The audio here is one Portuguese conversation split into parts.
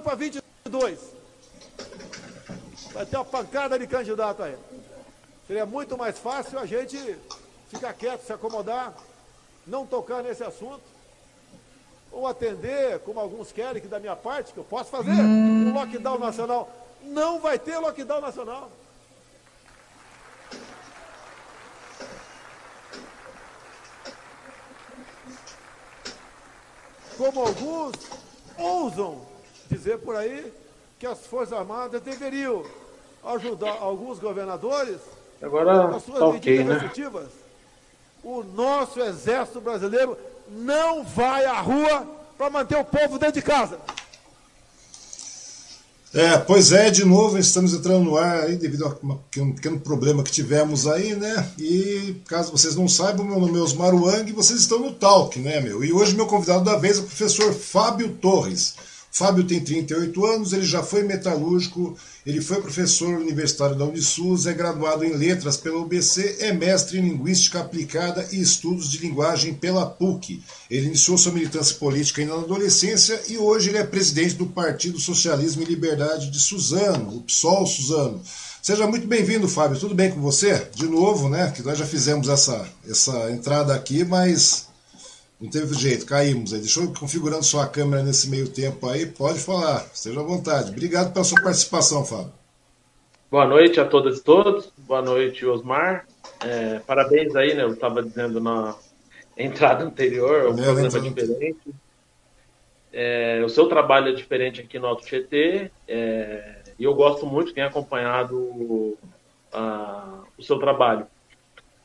para 22. Vai ter uma pancada de candidato aí. Seria muito mais fácil a gente ficar quieto, se acomodar, não tocar nesse assunto, ou atender, como alguns querem, que da minha parte, que eu posso fazer, um lockdown nacional. Não vai ter lockdown nacional. Como alguns ousam dizer por aí que as Forças Armadas deveriam ajudar alguns governadores Agora nas suas tá medidas okay, restritivas. Né? O nosso exército brasileiro não vai à rua para manter o povo dentro de casa. É, pois é, de novo estamos entrando no ar aí devido a um pequeno problema que tivemos aí, né? E caso vocês não saibam, meu nome é Osmar Wang e vocês estão no Talk, né, meu? E hoje meu convidado da vez é o professor Fábio Torres. Fábio tem 38 anos, ele já foi metalúrgico, ele foi professor universitário da Unisus, é graduado em letras pela UBC, é mestre em linguística aplicada e estudos de linguagem pela PUC. Ele iniciou sua militância política ainda na adolescência e hoje ele é presidente do Partido Socialismo e Liberdade de Suzano, o PSOL Suzano. Seja muito bem-vindo, Fábio. Tudo bem com você? De novo, né? Que nós já fizemos essa, essa entrada aqui, mas não teve jeito, caímos aí. Deixou configurando sua câmera nesse meio tempo aí. Pode falar, esteja à vontade. Obrigado pela sua participação, Fábio. Boa noite a todas e todos. Boa noite, Osmar. É, parabéns aí, né? Eu estava dizendo na entrada anterior, um programa diferente. É, o seu trabalho é diferente aqui no Alto Tietê. É, e eu gosto muito, tenho acompanhado a, o seu trabalho.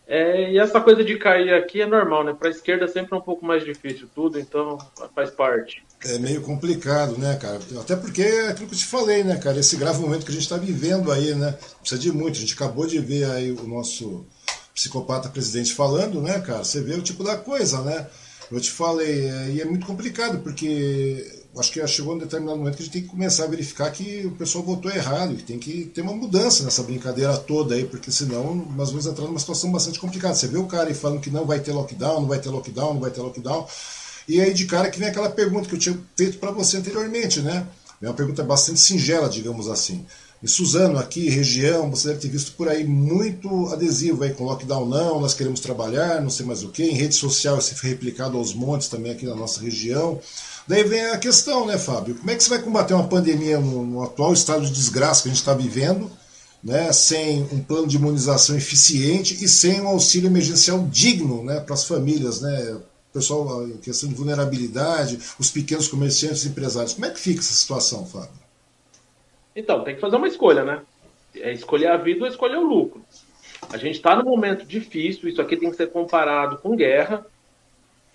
É, e essa coisa de cair aqui é normal, né? Para a esquerda sempre é um pouco mais difícil tudo, então faz parte. É meio complicado, né, cara? Até porque é aquilo que eu te falei, né, cara? Esse grave momento que a gente está vivendo aí, né? Precisa de muito. A gente acabou de ver aí o nosso psicopata presidente falando, né, cara? Você vê o tipo da coisa, né? Eu te falei, é, e é muito complicado, porque acho que chegou um determinado momento que a gente tem que começar a verificar que o pessoal votou errado, que tem que ter uma mudança nessa brincadeira toda aí, porque senão nós vamos entrar numa situação bastante complicada. Você vê o cara aí falando que não vai ter lockdown, não vai ter lockdown, não vai ter lockdown. E aí de cara que vem aquela pergunta que eu tinha feito para você anteriormente, né? É uma pergunta bastante singela, digamos assim. E Suzano, aqui, região, você deve ter visto por aí muito adesivo aí com lockdown não, nós queremos trabalhar, não sei mais o que. Em rede social isso foi replicado aos montes também aqui na nossa região. Daí vem a questão, né, Fábio? Como é que você vai combater uma pandemia no, no atual estado de desgraça que a gente está vivendo, né, sem um plano de imunização eficiente e sem um auxílio emergencial digno né, para as famílias, né? Pessoal, em questão de vulnerabilidade, os pequenos comerciantes e empresários. Como é que fica essa situação, Fábio? Então, tem que fazer uma escolha, né? É escolher a vida ou escolher o lucro. A gente está num momento difícil, isso aqui tem que ser comparado com guerra.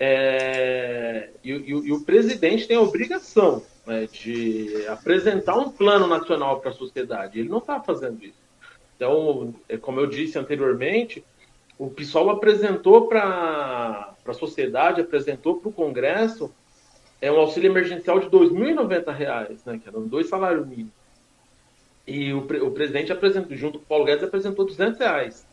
É, e, e, e, o presidente tem a obrigação né, de apresentar um plano nacional para a sociedade. Ele não está fazendo isso. Então, é, como eu disse anteriormente, o PSOL apresentou para a sociedade, apresentou para o Congresso é um auxílio emergencial de R$ 2.090, né, que eram dois salários mínimos. E o, o presidente apresentou, junto com o Paulo Guedes, apresentou 200 reais.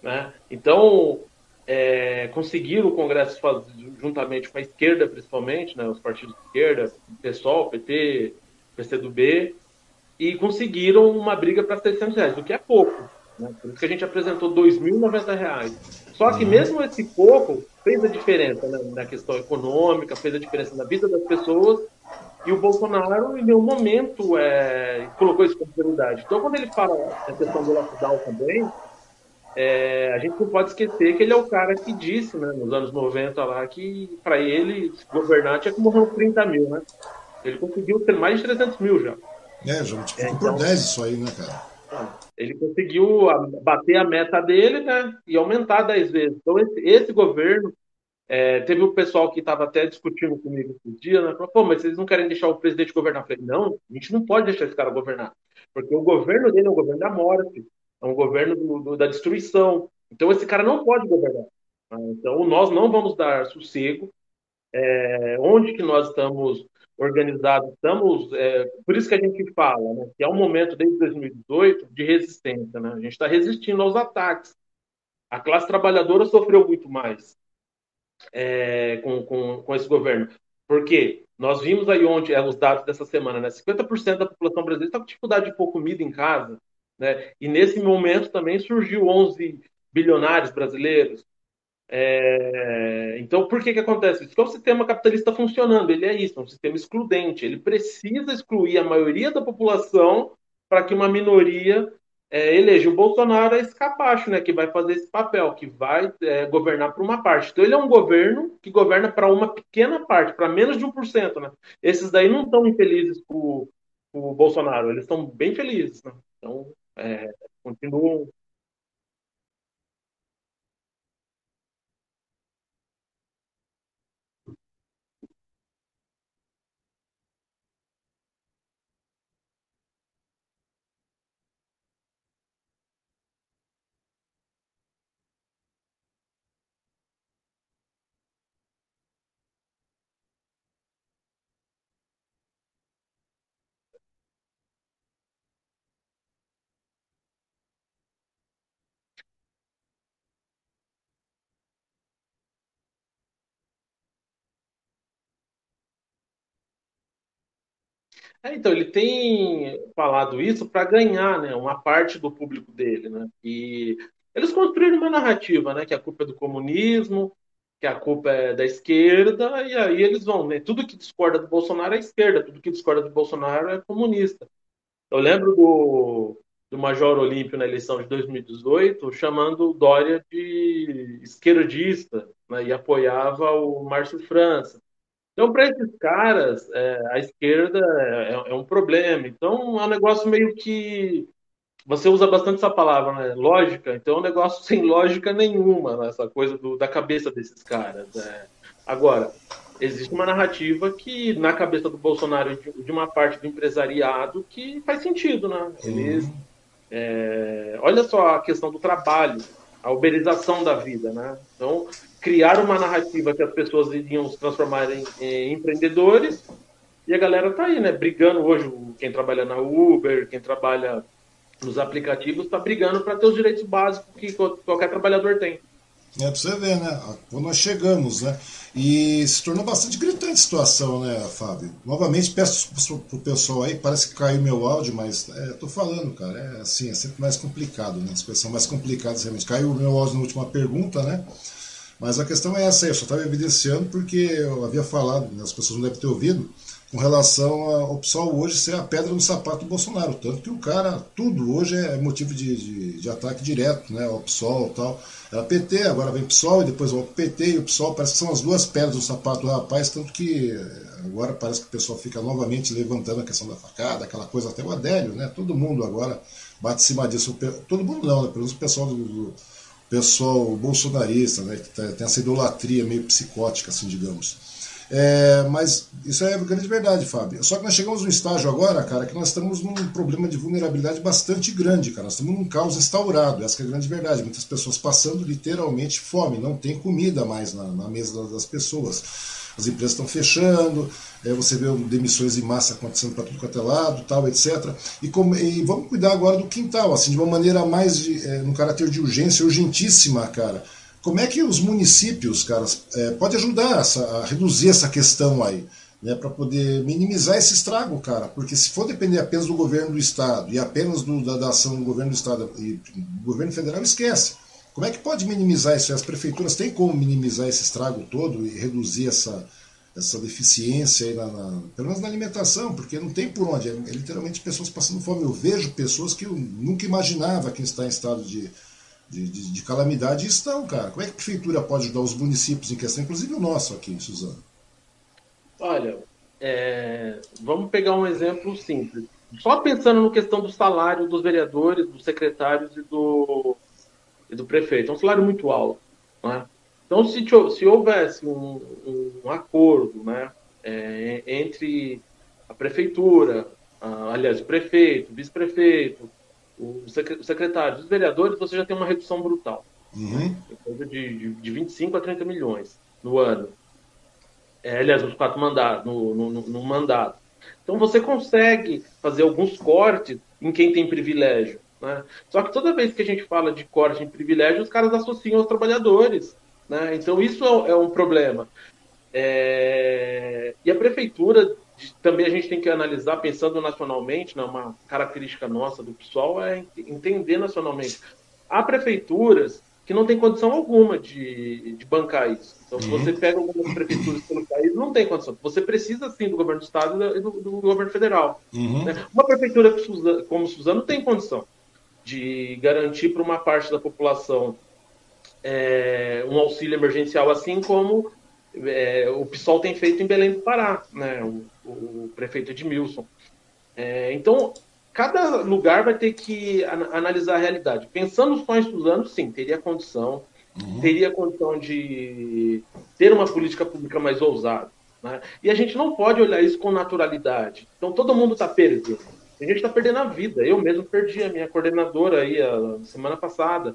Né? Então, é, conseguiram o Congresso fazer, juntamente com a esquerda, principalmente, né, os partidos de esquerda, PSOL, PT, PCdoB, e conseguiram uma briga para 600 reais, o que é pouco. Né? Por isso que a gente apresentou R$ 2.090. Só que uhum. mesmo esse pouco fez a diferença né, na questão econômica, fez a diferença na vida das pessoas, e o Bolsonaro, em nenhum momento, é, colocou isso como prioridade. Então, quando ele fala a questão do lockdown também, é, a gente não pode esquecer que ele é o cara que disse, né, nos anos 90 lá, que para ele governar tinha que morrer uns 30 mil, né? Ele conseguiu ter mais de 300 mil já. É, já multiplicou é, então, por 10 isso aí, né, cara? Ele conseguiu bater a meta dele, né, e aumentar 10 vezes. Então, esse, esse governo, é, teve o um pessoal que estava até discutindo comigo esse dia, né, falou, pô, mas vocês não querem deixar o presidente governar? Eu falei, não, a gente não pode deixar esse cara governar, porque o governo dele é um governo da morte, é um governo do, do, da destruição. Então esse cara não pode governar. Tá? Então nós não vamos dar sossego. É, onde que nós estamos organizados, estamos, é, por isso que a gente fala, né, que é um momento desde 2018 de resistência, né? A gente está resistindo aos ataques. A classe trabalhadora sofreu muito mais é, com, com, com esse governo. Porque nós vimos aí onde é, os dados dessa semana, né? 50% da população brasileira está com dificuldade de pôr comida em casa. Né? E nesse momento também surgiu 11 bilionários brasileiros. É... Então, por que, que acontece isso? Porque é um sistema capitalista funcionando, ele é isso, é um sistema excludente. Ele precisa excluir a maioria da população para que uma minoria é, eleja o Bolsonaro a esse capacho, né, que vai fazer esse papel, que vai é, governar por uma parte. Então, ele é um governo que governa para uma pequena parte, para menos de 1%. Né? Esses daí não estão infelizes com o Bolsonaro, eles estão bem felizes. Né? Então, é, continuam É, então, ele tem falado isso para ganhar né, uma parte do público dele. Né? E eles construíram uma narrativa, né, que a culpa é do comunismo, que a culpa é da esquerda, e aí eles vão, né? Tudo que discorda do Bolsonaro é esquerda, tudo que discorda do Bolsonaro é comunista. Eu lembro do, do Major Olímpio na eleição de 2018, chamando Dória de esquerdista, né, e apoiava o Márcio França. Então, para esses caras, é, a esquerda é, é, um problema. Então, é um negócio meio que. Você usa bastante essa palavra, né? Lógica. Então, é um negócio sem lógica nenhuma, né? essa coisa do, da cabeça desses caras. É. Agora, existe uma narrativa que, na cabeça do Bolsonaro, de, de uma parte do empresariado, que faz sentido, né? Eles. É, olha só a questão do trabalho, a uberização da vida, né? Então, criar uma narrativa que as pessoas iriam se transformar em, em empreendedores e a galera tá aí, né? Brigando hoje, quem trabalha na Uber, quem trabalha nos aplicativos, está brigando para ter os direitos básicos que qualquer trabalhador tem. É para você ver, né? Quando nós chegamos, né? E se tornou bastante gritante a situação, né, Fábio? Novamente, peço pro pessoal aí, parece que caiu meu áudio, mas é, tô falando, cara, é assim, é sempre mais complicado, né? As coisas são mais complicadas realmente. Caiu o meu áudio na última pergunta, né? Mas a questão é essa eu só estava evidenciando porque eu havia falado, né, as pessoas não devem ter ouvido, com relação ao PSOL hoje ser a pedra no sapato do Bolsonaro. Tanto que o cara, tudo hoje é motivo de, de, de ataque direto, né? O PSOL e tal. Era PT, agora vem PSOL e depois o PT e o PSOL, parece que são as duas pedras no sapato do rapaz, tanto que agora parece que o pessoal fica novamente levantando a questão da facada, aquela coisa, até o Adélio, né? Todo mundo agora bate em cima disso. Todo mundo não, né? Pelo menos o pessoal do, do pessoal bolsonarista, né? Que tá, tem essa idolatria meio psicótica, assim, digamos. É, mas isso é grande verdade, Fábio. Só que nós chegamos num estágio agora, cara, que nós estamos num problema de vulnerabilidade bastante grande, cara. Nós estamos num caos instaurado, essa é a grande verdade. Muitas pessoas passando literalmente fome, não tem comida mais na, na mesa das pessoas. As empresas estão fechando, é, você vê demissões em massa acontecendo para tudo quanto é lado, tal, etc. E, como, e, vamos cuidar agora do quintal, assim, de uma maneira mais, de, é, no caráter de urgência, urgentíssima, cara como é que os municípios, caras, é, pode ajudar essa, a reduzir essa questão aí, né, para poder minimizar esse estrago, cara? Porque se for depender apenas do governo do estado e apenas do, da, da, ação do governo do estado e do governo federal, esquece. Como é que pode minimizar isso? As prefeituras têm como minimizar esse estrago todo e reduzir essa, essa deficiência na, na, pelo menos na alimentação, porque não tem por onde. É, é literalmente pessoas passando fome. Eu vejo pessoas que eu nunca imaginava que está em estado de de, de, de, calamidade estão, cara. Como é que a prefeitura pode ajudar os municípios em questão, inclusive o nosso aqui, Suzano? Olha, é, vamos pegar um exemplo simples. Só pensando no questão do salário dos vereadores, dos secretários e do, e do prefeito. É um salário muito alto. Né? Então, se, se houvesse um, um acordo né, é, entre a prefeitura, a, aliás, o prefeito, o vice-prefeito, o secretário dos vereadores, você já tem uma redução brutal. Uhum. Coisa de, de, de 25 a 30 milhões no ano. É, aliás, nos quatro mandatos, no, no, no, mandato. Então você consegue fazer alguns cortes em quem tem privilégio. Né? Só que toda vez que a gente fala de corte em privilégio, os caras associam aos trabalhadores. Né? Então isso é, é um problema. É... E a prefeitura também a gente tem que analisar, pensando nacionalmente, né, uma característica nossa do pessoal é entender nacionalmente. Há prefeituras que não têm condição alguma de, de bancar isso. Então, se você uhum. pega algumas prefeituras pelo país, não tem condição. Você precisa, sim, do governo do Estado e do, do governo federal. Uhum. Né? Uma prefeitura como Suzano tem condição de garantir para uma parte da população é, um auxílio emergencial, assim como é, o PSOL tem feito em Belém do Pará, né? o, o prefeito Edmilson. É, então, cada lugar vai ter que analisar a realidade. Pensando só em Suzano, sim, teria condição, uhum. teria condição de ter uma política pública mais ousada. Né? E a gente não pode olhar isso com naturalidade. Então, todo mundo está perdendo. A gente está perdendo a vida. Eu mesmo perdi a minha coordenadora aí a semana passada.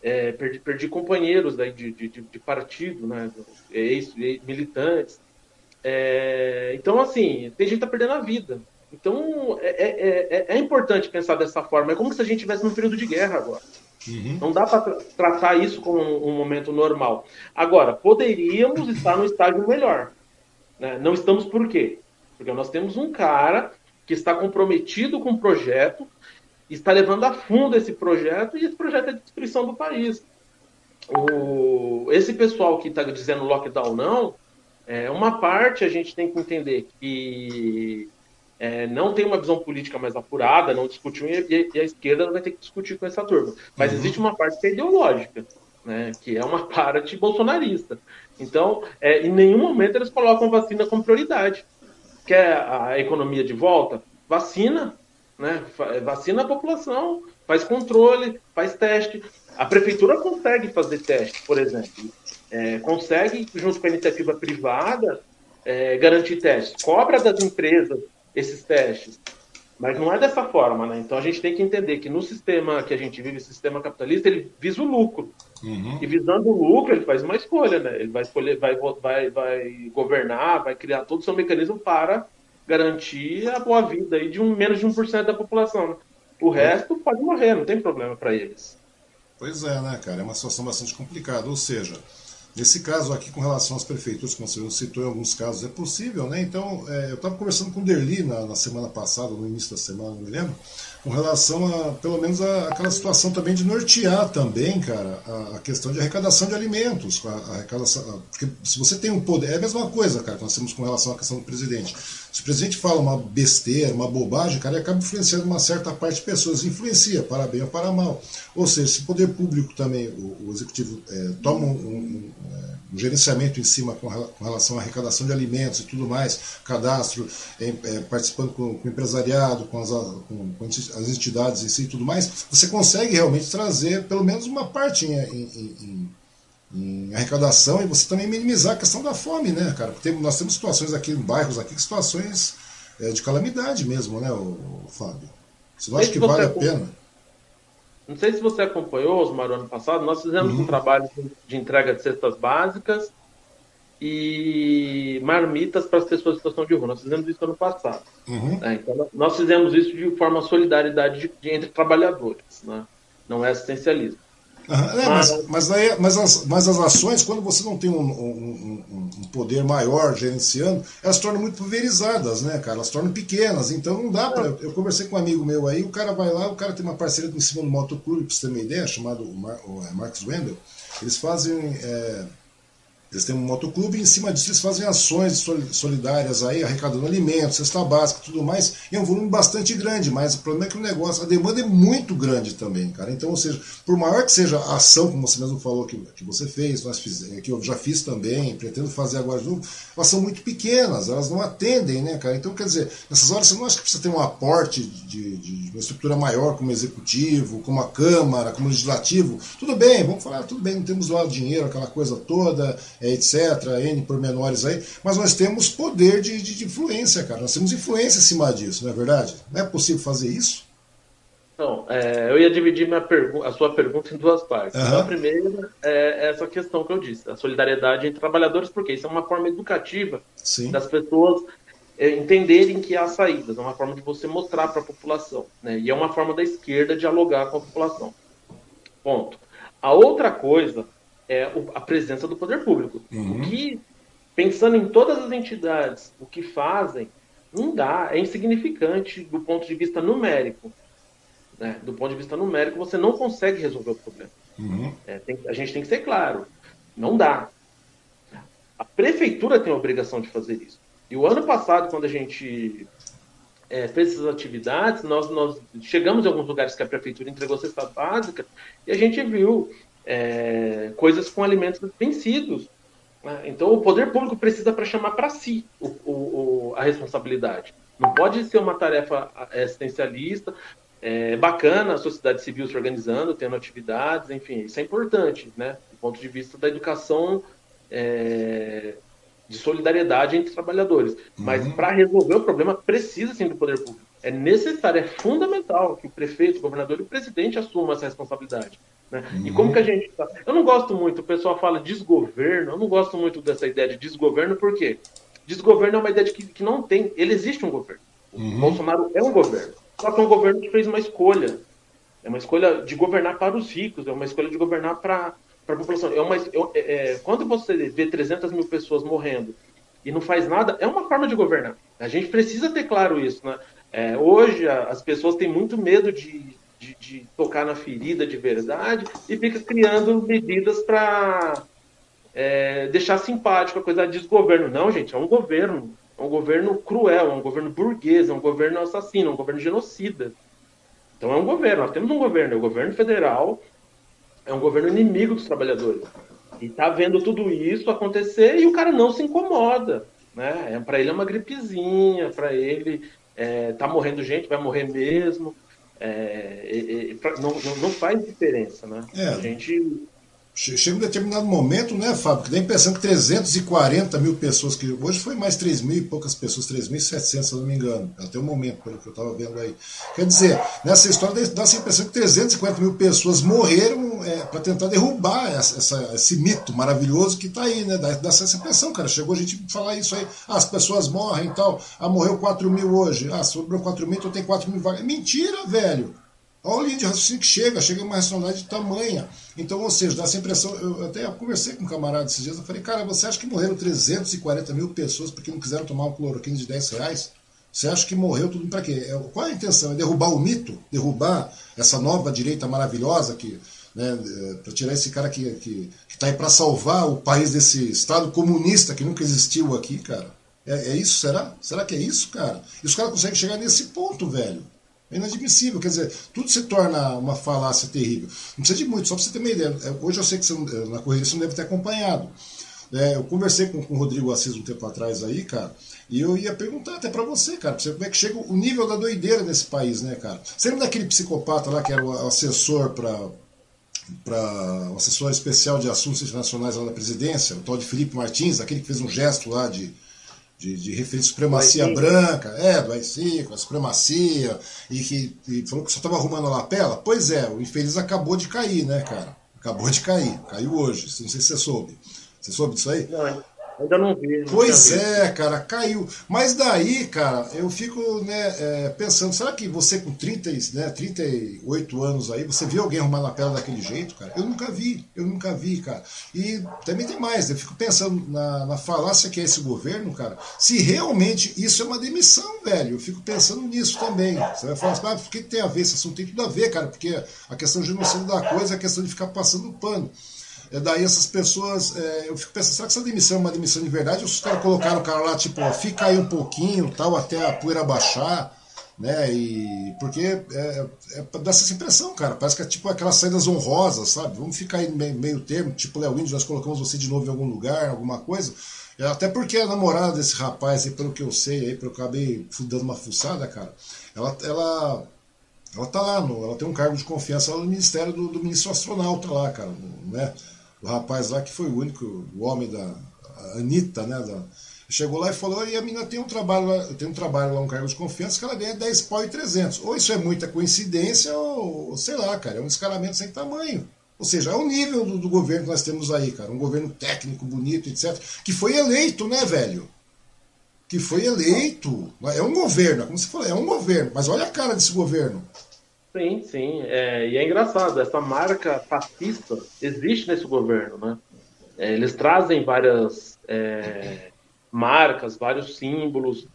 É, perdi, perdi, companheiros daí de, de, de partido, né, ex-militantes. É, então, assim, tem gente que tá perdendo a vida. Então, é, é, é, é importante pensar dessa forma. É como se a gente estivesse num período de guerra agora. Uhum. Não dá para tra tratar isso como um, um, momento normal. Agora, poderíamos estar no estágio melhor. Né? Não estamos por quê? Porque nós temos um cara que está comprometido com o projeto, está levando a fundo esse projeto e esse projeto é de destruição do país. O, esse pessoal que está dizendo lockdown não, é, uma parte a gente tem que entender que é, não tem uma visão política mais apurada, não discutiu e, e, a esquerda vai ter que discutir com essa turma. Mas uhum. existe uma parte que é ideológica, né, que é uma parte bolsonarista. Então, é, em nenhum momento eles colocam vacina como prioridade. Quer a economia de volta? Vacina, né? Vacina a população, faz controle, faz teste. A prefeitura consegue fazer teste, por exemplo. É, consegue, junto com a iniciativa privada, é, garantir testes. Cobra das empresas esses testes. Mas não é dessa forma, né? Então a gente tem que entender que no sistema que a gente vive, o sistema capitalista, ele visa o lucro. Uhum. E visando o lucro, ele faz uma escolha, né? Ele vai escolher, vai, vai, vai governar, vai criar todo o seu mecanismo para garantir a boa vida aí de um, menos de 1% da população. Né? O resto pode morrer, não tem problema para eles. Pois é, né, cara? É uma situação bastante complicada. Ou seja, Nesse caso aqui, com relação às prefeituras, como você citou, em alguns casos é possível, né? Então, é, eu estava conversando com o Derli na, na, semana passada, no início da semana, não me lembro, com relação a, pelo menos, a, aquela situação também de nortear também, cara, a, a questão de arrecadação de alimentos. A, arrecadação, porque se você tem um poder, é a mesma coisa, cara, que nós temos com relação à questão do presidente. Se o presidente fala uma besteira, uma bobagem, cara, ele acaba influenciando uma certa parte de pessoas. Influencia, para bem ou para mal. Ou seja, se o poder público também, o, o executivo, é, toma um, um, é, um, gerenciamento em cima com, com, relação à arrecadação de alimentos e tudo mais, cadastro, é, é, participando com, com, o empresariado, com as, com, as, entidades em si e tudo mais, você consegue realmente trazer pelo menos uma parte em, em, em em arrecadação e você também minimizar a questão da fome, né, cara? Porque nós temos situações aqui em bairros aqui, situações é, de calamidade mesmo, né, o, o Fábio? Você não acha que vale a pena? Não sei se você acompanhou, Osmar, ano passado, nós fizemos uhum. um trabalho de entrega de cestas básicas e marmitas para as pessoas em situação de rua. Nós fizemos isso ano passado. Uhum. É, então, nós fizemos isso de forma solidariedade de, de, entre trabalhadores, né? não é assistencialismo. Uhum. É, mas, mas, aí, mas, as, mas as ações, quando você não tem um, um, um, um, poder maior gerenciando, elas se tornam muito pulverizadas, né, cara? Elas se tornam pequenas. Então não dá para. Eu conversei com um amigo meu aí, o cara vai lá, o cara tem uma parceria em cima do motoclube, para você ter uma ideia, chamado Mar, o, é, Marcos Wendel. Eles fazem. É, eles têm um motoclube e em cima disso eles fazem ações solidárias aí, arrecadando alimentos, cesta básica tudo mais. E é um volume bastante grande, mas o problema é que o negócio, a demanda é muito grande também, cara. Então, ou seja, por maior que seja a ação, como você mesmo falou que, que você fez, nós fiz, que eu já fiz também, pretendo fazer agora de novo, elas são muito pequenas, elas não atendem, né, cara? Então, quer dizer, nessas horas você não acha que precisa ter um aporte de, de, de uma estrutura maior como executivo, como a Câmara, como legislativo? Tudo bem, vamos falar, tudo bem, não temos lá o dinheiro, aquela coisa toda etc., N pormenores aí, mas nós temos poder de, de, de, influência, cara. Nós temos influência acima disso, não é verdade? Não é possível fazer isso? Não, é, eu ia dividir minha a sua pergunta em duas partes. Uhum. A primeira é essa questão que eu disse, a solidariedade entre trabalhadores, porque isso é uma forma educativa Sim. das pessoas é, entenderem que há saídas, é uma forma de você mostrar para a população, né? E é uma forma da esquerda dialogar com a população. Ponto. A outra coisa é a presença do poder público. Uhum. O que, pensando em todas as entidades, o que fazem, não dá, é insignificante do ponto de vista numérico. Né? Do ponto de vista numérico, você não consegue resolver o problema. Uhum. É, tem, a gente tem que ser claro, não dá. A prefeitura tem a obrigação de fazer isso. E o ano passado, quando a gente é, fez essas atividades, nós, nós chegamos em alguns lugares que a prefeitura entregou cesta básica e a gente viu é, coisas com alimentos vencidos. Né? Então, o poder público precisa para chamar para si o, o, a responsabilidade. Não pode ser uma tarefa assistencialista. É bacana a sociedade civil se organizando, tendo atividades, enfim, isso é importante, né? Do ponto de vista da educação é, de solidariedade entre trabalhadores. Uhum. Mas para resolver o problema, precisa sim do poder público. É necessário, é fundamental que o prefeito, o governador e o presidente assumam essa responsabilidade. Né? Uhum. E como que a gente? Eu não gosto muito, o pessoal fala desgoverno, eu não gosto muito dessa ideia de desgoverno, por quê? Desgoverno é uma ideia de que, que não tem, ele existe um governo. Uhum. O Bolsonaro é um governo. Só que é um governo que fez uma escolha. É uma escolha de governar para os ricos, é uma escolha de governar para a população. É uma, é, é, quando você vê 300 mil pessoas morrendo e não faz nada, é uma forma de governar. A gente precisa ter claro isso. Né? É, hoje a, as pessoas têm muito medo de, de, de tocar na ferida de verdade e fica criando medidas para é, deixar simpático a coisa de desgoverno. Não, gente, é um governo. É um governo cruel, é um governo burguês, é um governo assassino, é um governo genocida. Então é um governo, nós temos um governo, é o governo federal, é um governo inimigo dos trabalhadores. E tá vendo tudo isso acontecer e o cara não se incomoda. Né? É, para ele é uma gripezinha, para ele é, tá morrendo gente, vai morrer mesmo. É, não, não, faz diferença, né? É. A gente Chega um determinado momento, né, Fábio, que dá a impressão que 340 mil pessoas, que hoje foi mais 3 mil e poucas pessoas, 3.700, se eu não me engano, até o momento, pelo que eu estava vendo aí. Quer dizer, nessa história dá essa impressão que 350 mil pessoas morreram é, para tentar derrubar essa, essa, esse mito maravilhoso que está aí, né? Dá, dá essa impressão, cara. Chegou a gente falar isso aí, ah, as pessoas morrem e tal, ah, morreu 4 mil hoje, ah, sobrou 4 mil, então tem 4 mil vagas. Mentira, velho! Olha a linha de raciocínio que chega, chega uma racionalidade tamanha. Então, ou seja, dá essa impressão. Eu até conversei com um camarada esses dias, eu falei, cara, você acha que morreram 340 mil pessoas porque não quiseram tomar um cloroquina de 10 reais? Você acha que morreu tudo para quê? É, qual é a intenção? É derrubar o mito? Derrubar essa nova direita maravilhosa que. Né, é, para tirar esse cara que, que, que tá aí para salvar o país desse Estado comunista que nunca existiu aqui, cara. É, é isso? Será? Será que é isso, cara? E os caras conseguem chegar nesse ponto, velho. É inadmissível. Quer dizer, tudo se torna uma falácia terrível. Não precisa de muito, só para você ter uma ideia. É, hoje eu sei que você, na corrida você não deve ter acompanhado. É, eu conversei com, com o Rodrigo Assis um tempo atrás aí, cara, e eu ia perguntar até para você, cara, pra você como é que chega o nível da doideira nesse país, né, cara? Você lembra daquele psicopata lá que era o assessor para para assessor especial de assuntos internacionais lá da presidência, o tal de Felipe Martins, aquele que fez um gesto lá de, de, de referir supremacia branca, é, do AI-5, a supremacia, e que e falou que só estava arrumando a lapela. Pois é, o infeliz acabou de cair, né, cara? Acabou de cair, caiu hoje, não sei se você soube. Você soube disso aí? Não, Ainda não vi. Pois é, cara, caiu. Mas daí, cara, eu fico né, é, pensando, será que você com 30, né, 38 anos aí, você viu alguém arrumar na pele daquele jeito, cara? Eu nunca vi, eu nunca vi, cara. E também tem mais, eu fico pensando na, na falácia que é esse governo, cara, se realmente isso é uma demissão, velho. Eu fico pensando nisso também. Você vai falar assim, ah, por que tem a ver? Esse assunto tem tudo a ver, cara, porque a questão de genocídio da coisa é a questão de ficar passando pano. É daí essas pessoas, é, eu fico pensando, será que essa demissão é uma demissão de verdade? Ou os caras colocaram o cara lá, tipo, ó, fica aí um pouquinho, tal, até a poeira baixar, né? E porque é, é, é dá essa impressão, cara. Parece que é tipo aquelas saídas honrosas, sabe? Vamos ficar aí meio, meio termo, tipo Léo Índio, nós colocamos você de novo em algum lugar, alguma coisa. É, até porque a namorada desse rapaz, aí, pelo que eu sei, aí, pelo que eu acabei dando uma fuçada, cara, ela, ela, ela tá lá, no, ela tem um cargo de confiança lá no Ministério do, do Ministro Astronauta lá, cara, né? O rapaz lá que foi o único, o homem da Anitta, né? Da, chegou lá e falou, e a menina tem um trabalho lá, tem um trabalho lá, um cargo de confiança, que ela ganha 10 pau e 300. Ou isso é muita coincidência, ou sei lá, cara, é um escalamento sem tamanho. Ou seja, é o nível do, do, governo que nós temos aí, cara. Um governo técnico, bonito, etc. Que foi eleito, né, velho? Que foi eleito. É um governo, como você falou, é um governo. Mas olha a cara desse governo. Sim, sim. É, e é engraçado, essa marca fascista existe nesse governo, né? É, eles trazem várias é, marcas, vários símbolos.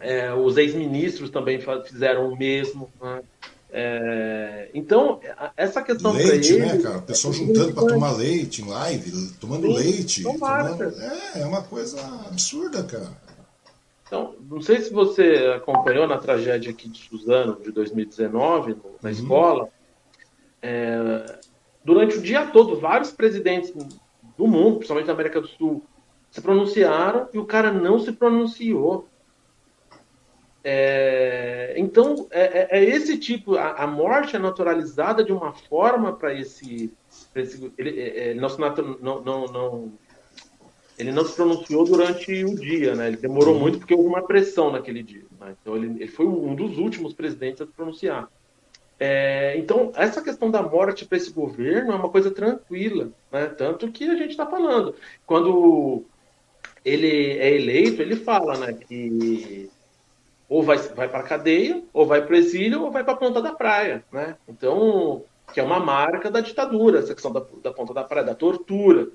É, os ex-ministros também fizeram o mesmo. Né? É, então, essa questão leite, né, cara? O pessoal juntando para tomar leite em live, tomando sim, leite. Tomando, é, é uma coisa absurda, cara. Então, não sei se você acompanhou na tragédia aqui de Suzano, de 2019, na uhum. escola. É, durante o dia todo, vários presidentes do mundo, principalmente da América do Sul, se pronunciaram e o cara não se pronunciou. É, então, é, é, é esse tipo, a, a, morte é naturalizada de uma forma para esse, esse. ele, é, é, não, não, não, não ele não se pronunciou durante o dia, né? Ele demorou muito porque houve uma pressão naquele dia. Né? Então ele, ele, foi um dos últimos presidentes a se pronunciar. É, então essa questão da morte para esse governo é uma coisa tranquila, né? Tanto que a gente está falando quando ele é eleito, ele fala, né? Que ou vai, vai para a cadeia, ou vai para o exílio, ou vai para a ponta da praia, né? Então que é uma marca da ditadura, essa questão da, da ponta da praia, da tortura.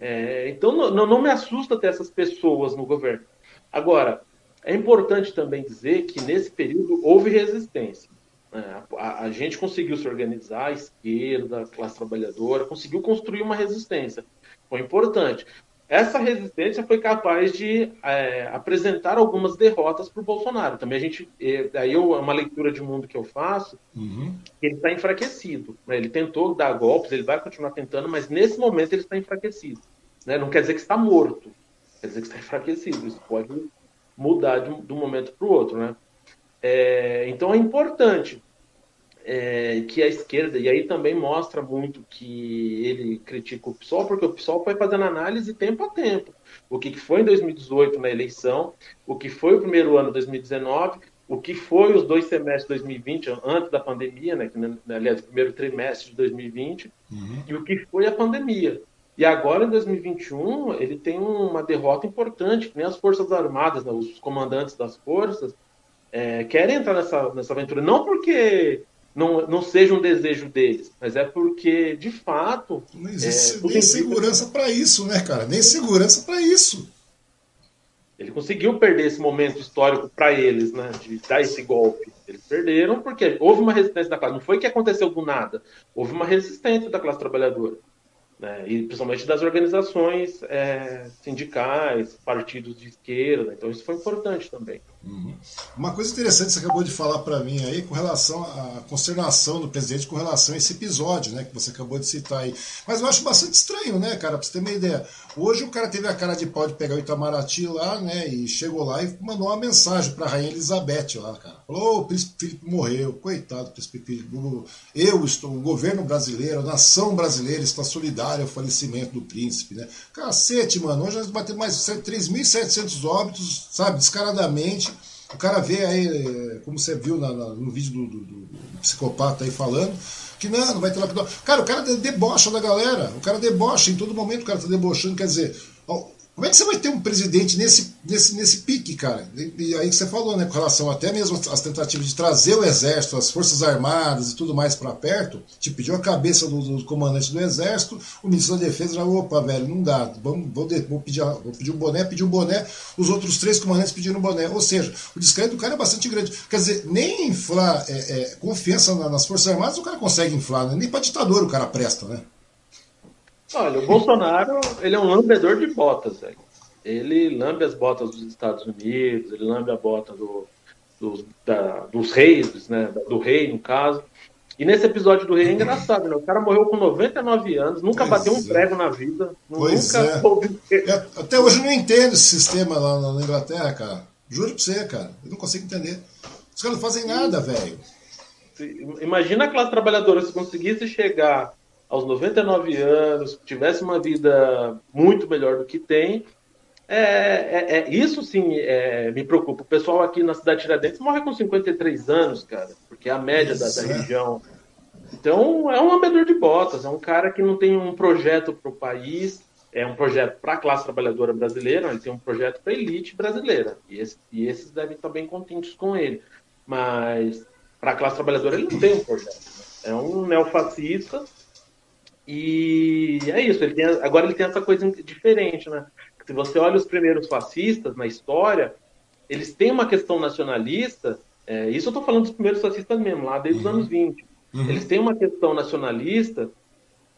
É, então não, não, me assusta ter essas pessoas no governo. Agora, é importante também dizer que nesse período houve resistência. Né? A, a, gente conseguiu se organizar, a esquerda, a classe trabalhadora, conseguiu construir uma resistência. Foi importante. Essa resistência foi capaz de é, apresentar algumas derrotas para o Bolsonaro. Também a gente, aí eu, é uma leitura de mundo que eu faço, uhum. ele está enfraquecido. Né? Ele tentou dar golpes, ele vai continuar tentando, mas nesse momento ele está enfraquecido. Né? Não quer dizer que está morto, quer dizer que está enfraquecido. Isso pode mudar de um, de um momento para o outro. Né? É, então é importante é, que a esquerda, e aí também mostra muito que ele critica o PSOL, porque o PSOL foi fazendo análise tempo a tempo. O que foi em 2018 na eleição, o que foi o primeiro ano de 2019, o que foi os dois semestres de 2020, antes da pandemia, né, que, né, aliás, o primeiro trimestre de 2020, uhum. e o que foi a pandemia. E agora, em 2021, ele tem uma derrota importante, que nem as Forças Armadas, né, os comandantes das forças, é, querem entrar nessa, nessa aventura. Não porque não, não seja um desejo deles, mas é porque, de fato. Não existe é, nem segurança para isso, né, cara? Nem segurança para isso. Ele conseguiu perder esse momento histórico para eles, né? De dar esse golpe. Eles perderam porque houve uma resistência da classe. Não foi que aconteceu do nada. Houve uma resistência da classe trabalhadora né, e principalmente das organizações é, sindicais, partidos de esquerda. Então isso foi importante também. Uhum. Uma coisa interessante você acabou de falar para mim aí com relação à consternação do presidente com relação a esse episódio, né, que você acabou de citar aí. Mas eu acho bastante estranho, né, cara, para você ter uma ideia. Hoje o cara teve a cara de pau de pegar o Itamaraty lá, né, e chegou lá e mandou uma mensagem para rainha Elizabeth lá, cara. Falou: "O príncipe Felipe morreu, coitado do príncipe Felipe. Eu estou, o governo brasileiro, a nação brasileira está solidária ao falecimento do príncipe, né? Cacete, mano. Hoje nós batemos mais de 3.700 óbitos, sabe, descaradamente o cara vê aí, como você viu na, na, no vídeo do, do, do, psicopata aí falando, que não, não vai ter lapidão. Cara, o cara debocha da galera. O cara debocha em todo momento, o cara tá debochando. Quer dizer, como é que você vai ter um presidente nesse, nesse, nesse pique, cara? E, e aí que você falou, né, com relação até mesmo às tentativas de trazer o exército, as forças armadas e tudo mais para perto, te pediu a cabeça do, do, comandante do exército, o ministro da defesa já, opa, velho, não dá, vamos, vou, vou, pedir, vou pedir um boné, pedir um boné, os outros três comandantes pediram um boné. Ou seja, o descrédito do cara é bastante grande. Quer dizer, nem inflar é, é, confiança nas forças armadas o cara consegue inflar, né? nem para ditador o cara presta, né? Olha, o Bolsonaro, ele é um lambedor de botas, velho. Ele lambe as botas dos Estados Unidos, ele lambe a bota do, do da, dos reis, né? Do rei, no caso. E nesse episódio do rei é engraçado, né? O cara morreu com 99 anos, nunca pois bateu um é. prego na vida. Pois nunca é. Até hoje eu não entendo esse sistema lá na Inglaterra, cara. Juro pra você, cara. Eu não consigo entender. Os caras não fazem nada, velho. Imagina a classe trabalhadora se conseguisse chegar aos 99 anos, tivesse uma vida muito melhor do que tem. É, é, é isso sim é, me preocupa. O pessoal aqui na cidade de Tiradentes morre com 53 anos, cara, porque é a média da, da, região. Então é um amador de botas, é um cara que não tem um projeto para o país, é um projeto para a classe trabalhadora brasileira, ele tem um projeto para a elite brasileira. E, esse, e esses devem estar bem contentes com ele. Mas para a classe trabalhadora ele não tem um projeto. Né? É um neofascista e é isso, ele tem, agora ele tem essa coisa diferente, né? Se você olha os primeiros fascistas na história, eles têm uma questão nacionalista, é, isso eu estou falando dos primeiros fascistas mesmo, lá desde uhum. os anos 20. Uhum. Eles têm uma questão nacionalista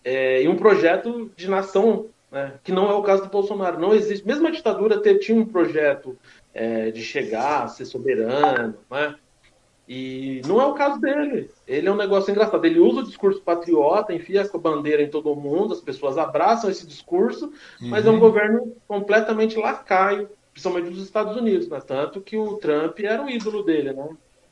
é, e um projeto de nação, né, que não é o caso do Bolsonaro. Não existe, mesmo a ditadura ter, tinha um projeto é, de chegar, ser soberano, né? E não é o caso dele. Ele é um negócio engraçado. Ele usa o discurso patriota, enfia a bandeira em todo mundo, as pessoas abraçam esse discurso, uhum. mas é um governo completamente lacaio, principalmente dos Estados Unidos, né? Tanto que o Trump era o ídolo dele, né?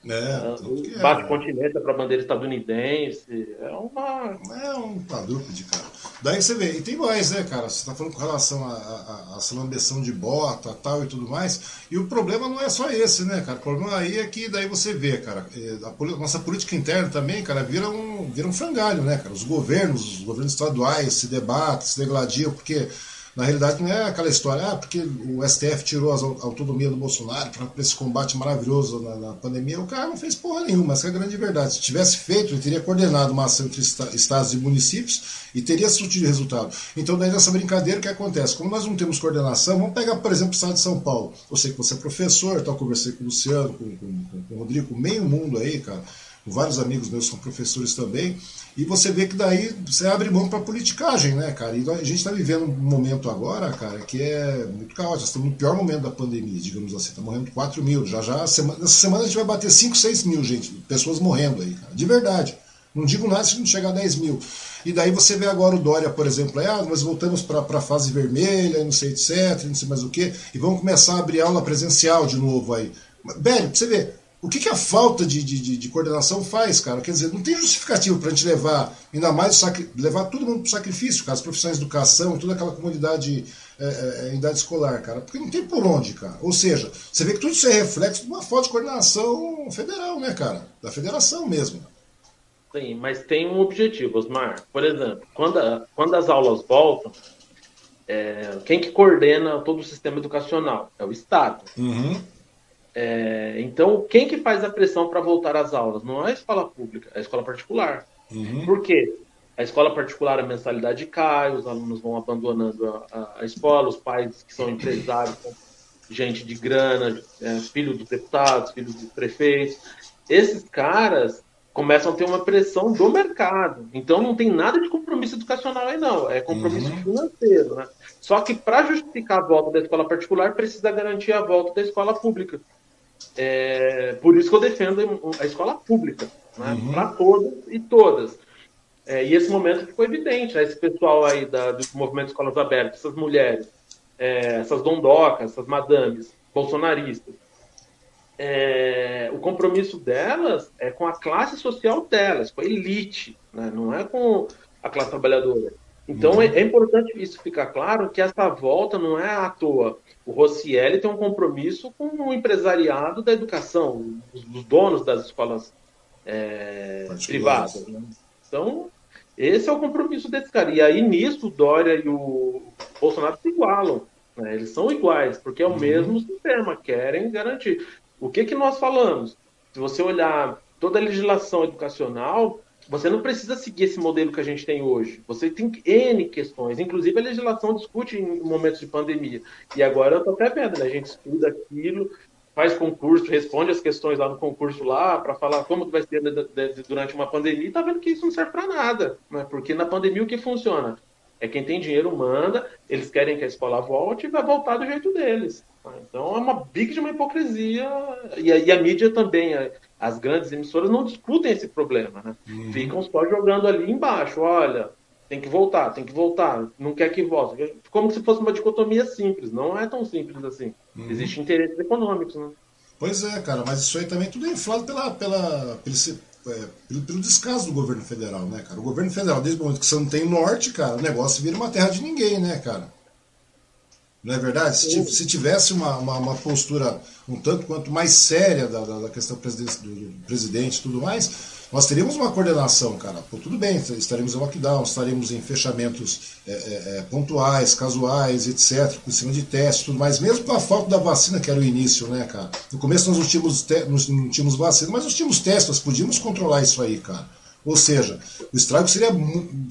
É, é, bate continente para a bandeira estadunidense. É uma. É um quadrúpede, cara. Daí você vê, e tem mais, né, cara? Você está falando com relação à lambeção de bota tal e tudo mais. E o problema não é só esse, né, cara? O problema aí é que daí você vê, cara, é, a nossa política interna também, cara, vira um, vira um frangalho, né, cara? Os governos, os governos estaduais se debatem, se degladiam, porque na realidade, não é aquela história, ah, porque o STF tirou a autonomia do Bolsonaro para esse combate maravilhoso na, na, pandemia. O cara não fez porra nenhuma, essa é a grande verdade. Se tivesse feito, ele teria coordenado uma ação entre estados e municípios e teria surtido resultado. Então, daí nessa brincadeira, o que acontece? Como nós não temos coordenação, vamos pegar, por exemplo, o estado de São Paulo. Eu sei que você é professor, então, conversei com o Luciano, com, com, com o Rodrigo, meio mundo aí, cara. Vários amigos meus são professores também. E você vê que daí você abre mão para politicagem, né, cara? E a gente está vivendo um momento agora, cara, que é muito caótico. Estamos no pior momento da pandemia, digamos assim. Está morrendo 4 mil. Já já, semana, nessa semana a gente vai bater 5, 6 mil, gente. Pessoas morrendo aí, cara. De verdade. Não digo nada se não chegar a 10 mil. E daí você vê agora o Dória, por exemplo, aí, ah, nós voltamos para a fase vermelha, não sei, etc, não sei mais o que, e vamos começar a abrir aula presencial de novo aí. Velho, você vê, o que, que a falta de, de, de, coordenação faz, cara? Quer dizer, não tem justificativo para a gente levar, ainda mais, levar todo mundo para o sacrifício, cara, as profissões de educação, toda aquela comunidade é, é, em idade escolar, cara. Porque não tem por onde, cara. Ou seja, você vê que tudo isso é reflexo de uma falta de coordenação federal, né, cara? Da federação mesmo. Sim, mas tem um objetivo, Osmar. Por exemplo, quando, a, quando as aulas voltam, é, quem que coordena todo o sistema educacional? É o Estado. Uhum. É, então, quem que faz a pressão para voltar às aulas? Não é a escola pública, é a escola particular. Uhum. Por quê? A escola particular, a mensalidade cai, os alunos vão abandonando a, a, a escola, os pais que são empresários, gente de grana, é, filho dos deputados, filhos dos prefeitos. Esses caras começam a ter uma pressão do mercado. Então não tem nada de compromisso educacional aí, não. É compromisso uhum. financeiro, né? Só que para justificar a volta da escola particular, precisa garantir a volta da escola pública. É, por isso que eu defendo a escola pública, né? Uhum. para todas e todas. É, e esse momento ficou evidente, né? esse pessoal aí da, do movimento Escolas Abertas, essas mulheres, é, essas dondocas, essas madames bolsonaristas, é, o compromisso delas é com a classe social delas, com a elite, né? não é com a classe trabalhadora. Então uhum. é, é, importante isso ficar claro que essa volta não é à toa. O Rossielli tem um compromisso com o empresariado da educação, os, os donos das escolas é, privadas. Né? Então, esse é o compromisso desse cara. E aí, nisso, o Dória e o Bolsonaro se igualam. Né? Eles são iguais, porque é o uhum. mesmo sistema, querem garantir. O que, que nós falamos? Se você olhar toda a legislação educacional, você não precisa seguir esse modelo que a gente tem hoje. Você tem N questões. Inclusive, a legislação discute em momentos de pandemia. E agora eu estou até vendo, né? A gente estuda aquilo, faz concurso, responde as questões lá no concurso lá, para falar como vai ser durante uma pandemia, e está vendo que isso não serve para nada. Né? Porque na pandemia o que funciona? É quem tem dinheiro manda, eles querem que a escola volte e vai voltar do jeito deles. Então é uma big de uma hipocrisia. E a, e a mídia também, as grandes emissoras não discutem esse problema, né? Uhum. Ficam só jogando ali embaixo, olha, tem que voltar, tem que voltar, não quer que volte. Como se fosse uma dicotomia simples, não é tão simples assim. Uhum. Existem interesses econômicos, né? Pois é, cara, mas isso aí também tudo é inflado pela, pela, pelo, é, pelo, pelo, descaso do governo federal, né, cara? O governo federal, desde o momento que você não tem norte, cara, o negócio vira uma terra de ninguém, né, cara? Não é verdade? Se, se tivesse uma, uma, uma, postura um tanto quanto mais séria da, da, questão do presidente e tudo mais, nós teríamos uma coordenação, cara. Pô, tudo bem, estaremos em lockdown, estaremos em fechamentos é, é, é pontuais, casuais, etc., por cima de testes tudo mais, mesmo com a falta da vacina, que era o início, né, cara? No começo nós não tínhamos, nós não tínhamos vacina, mas nós tínhamos testes, nós podíamos controlar isso aí, cara. Ou seja, o estrago seria,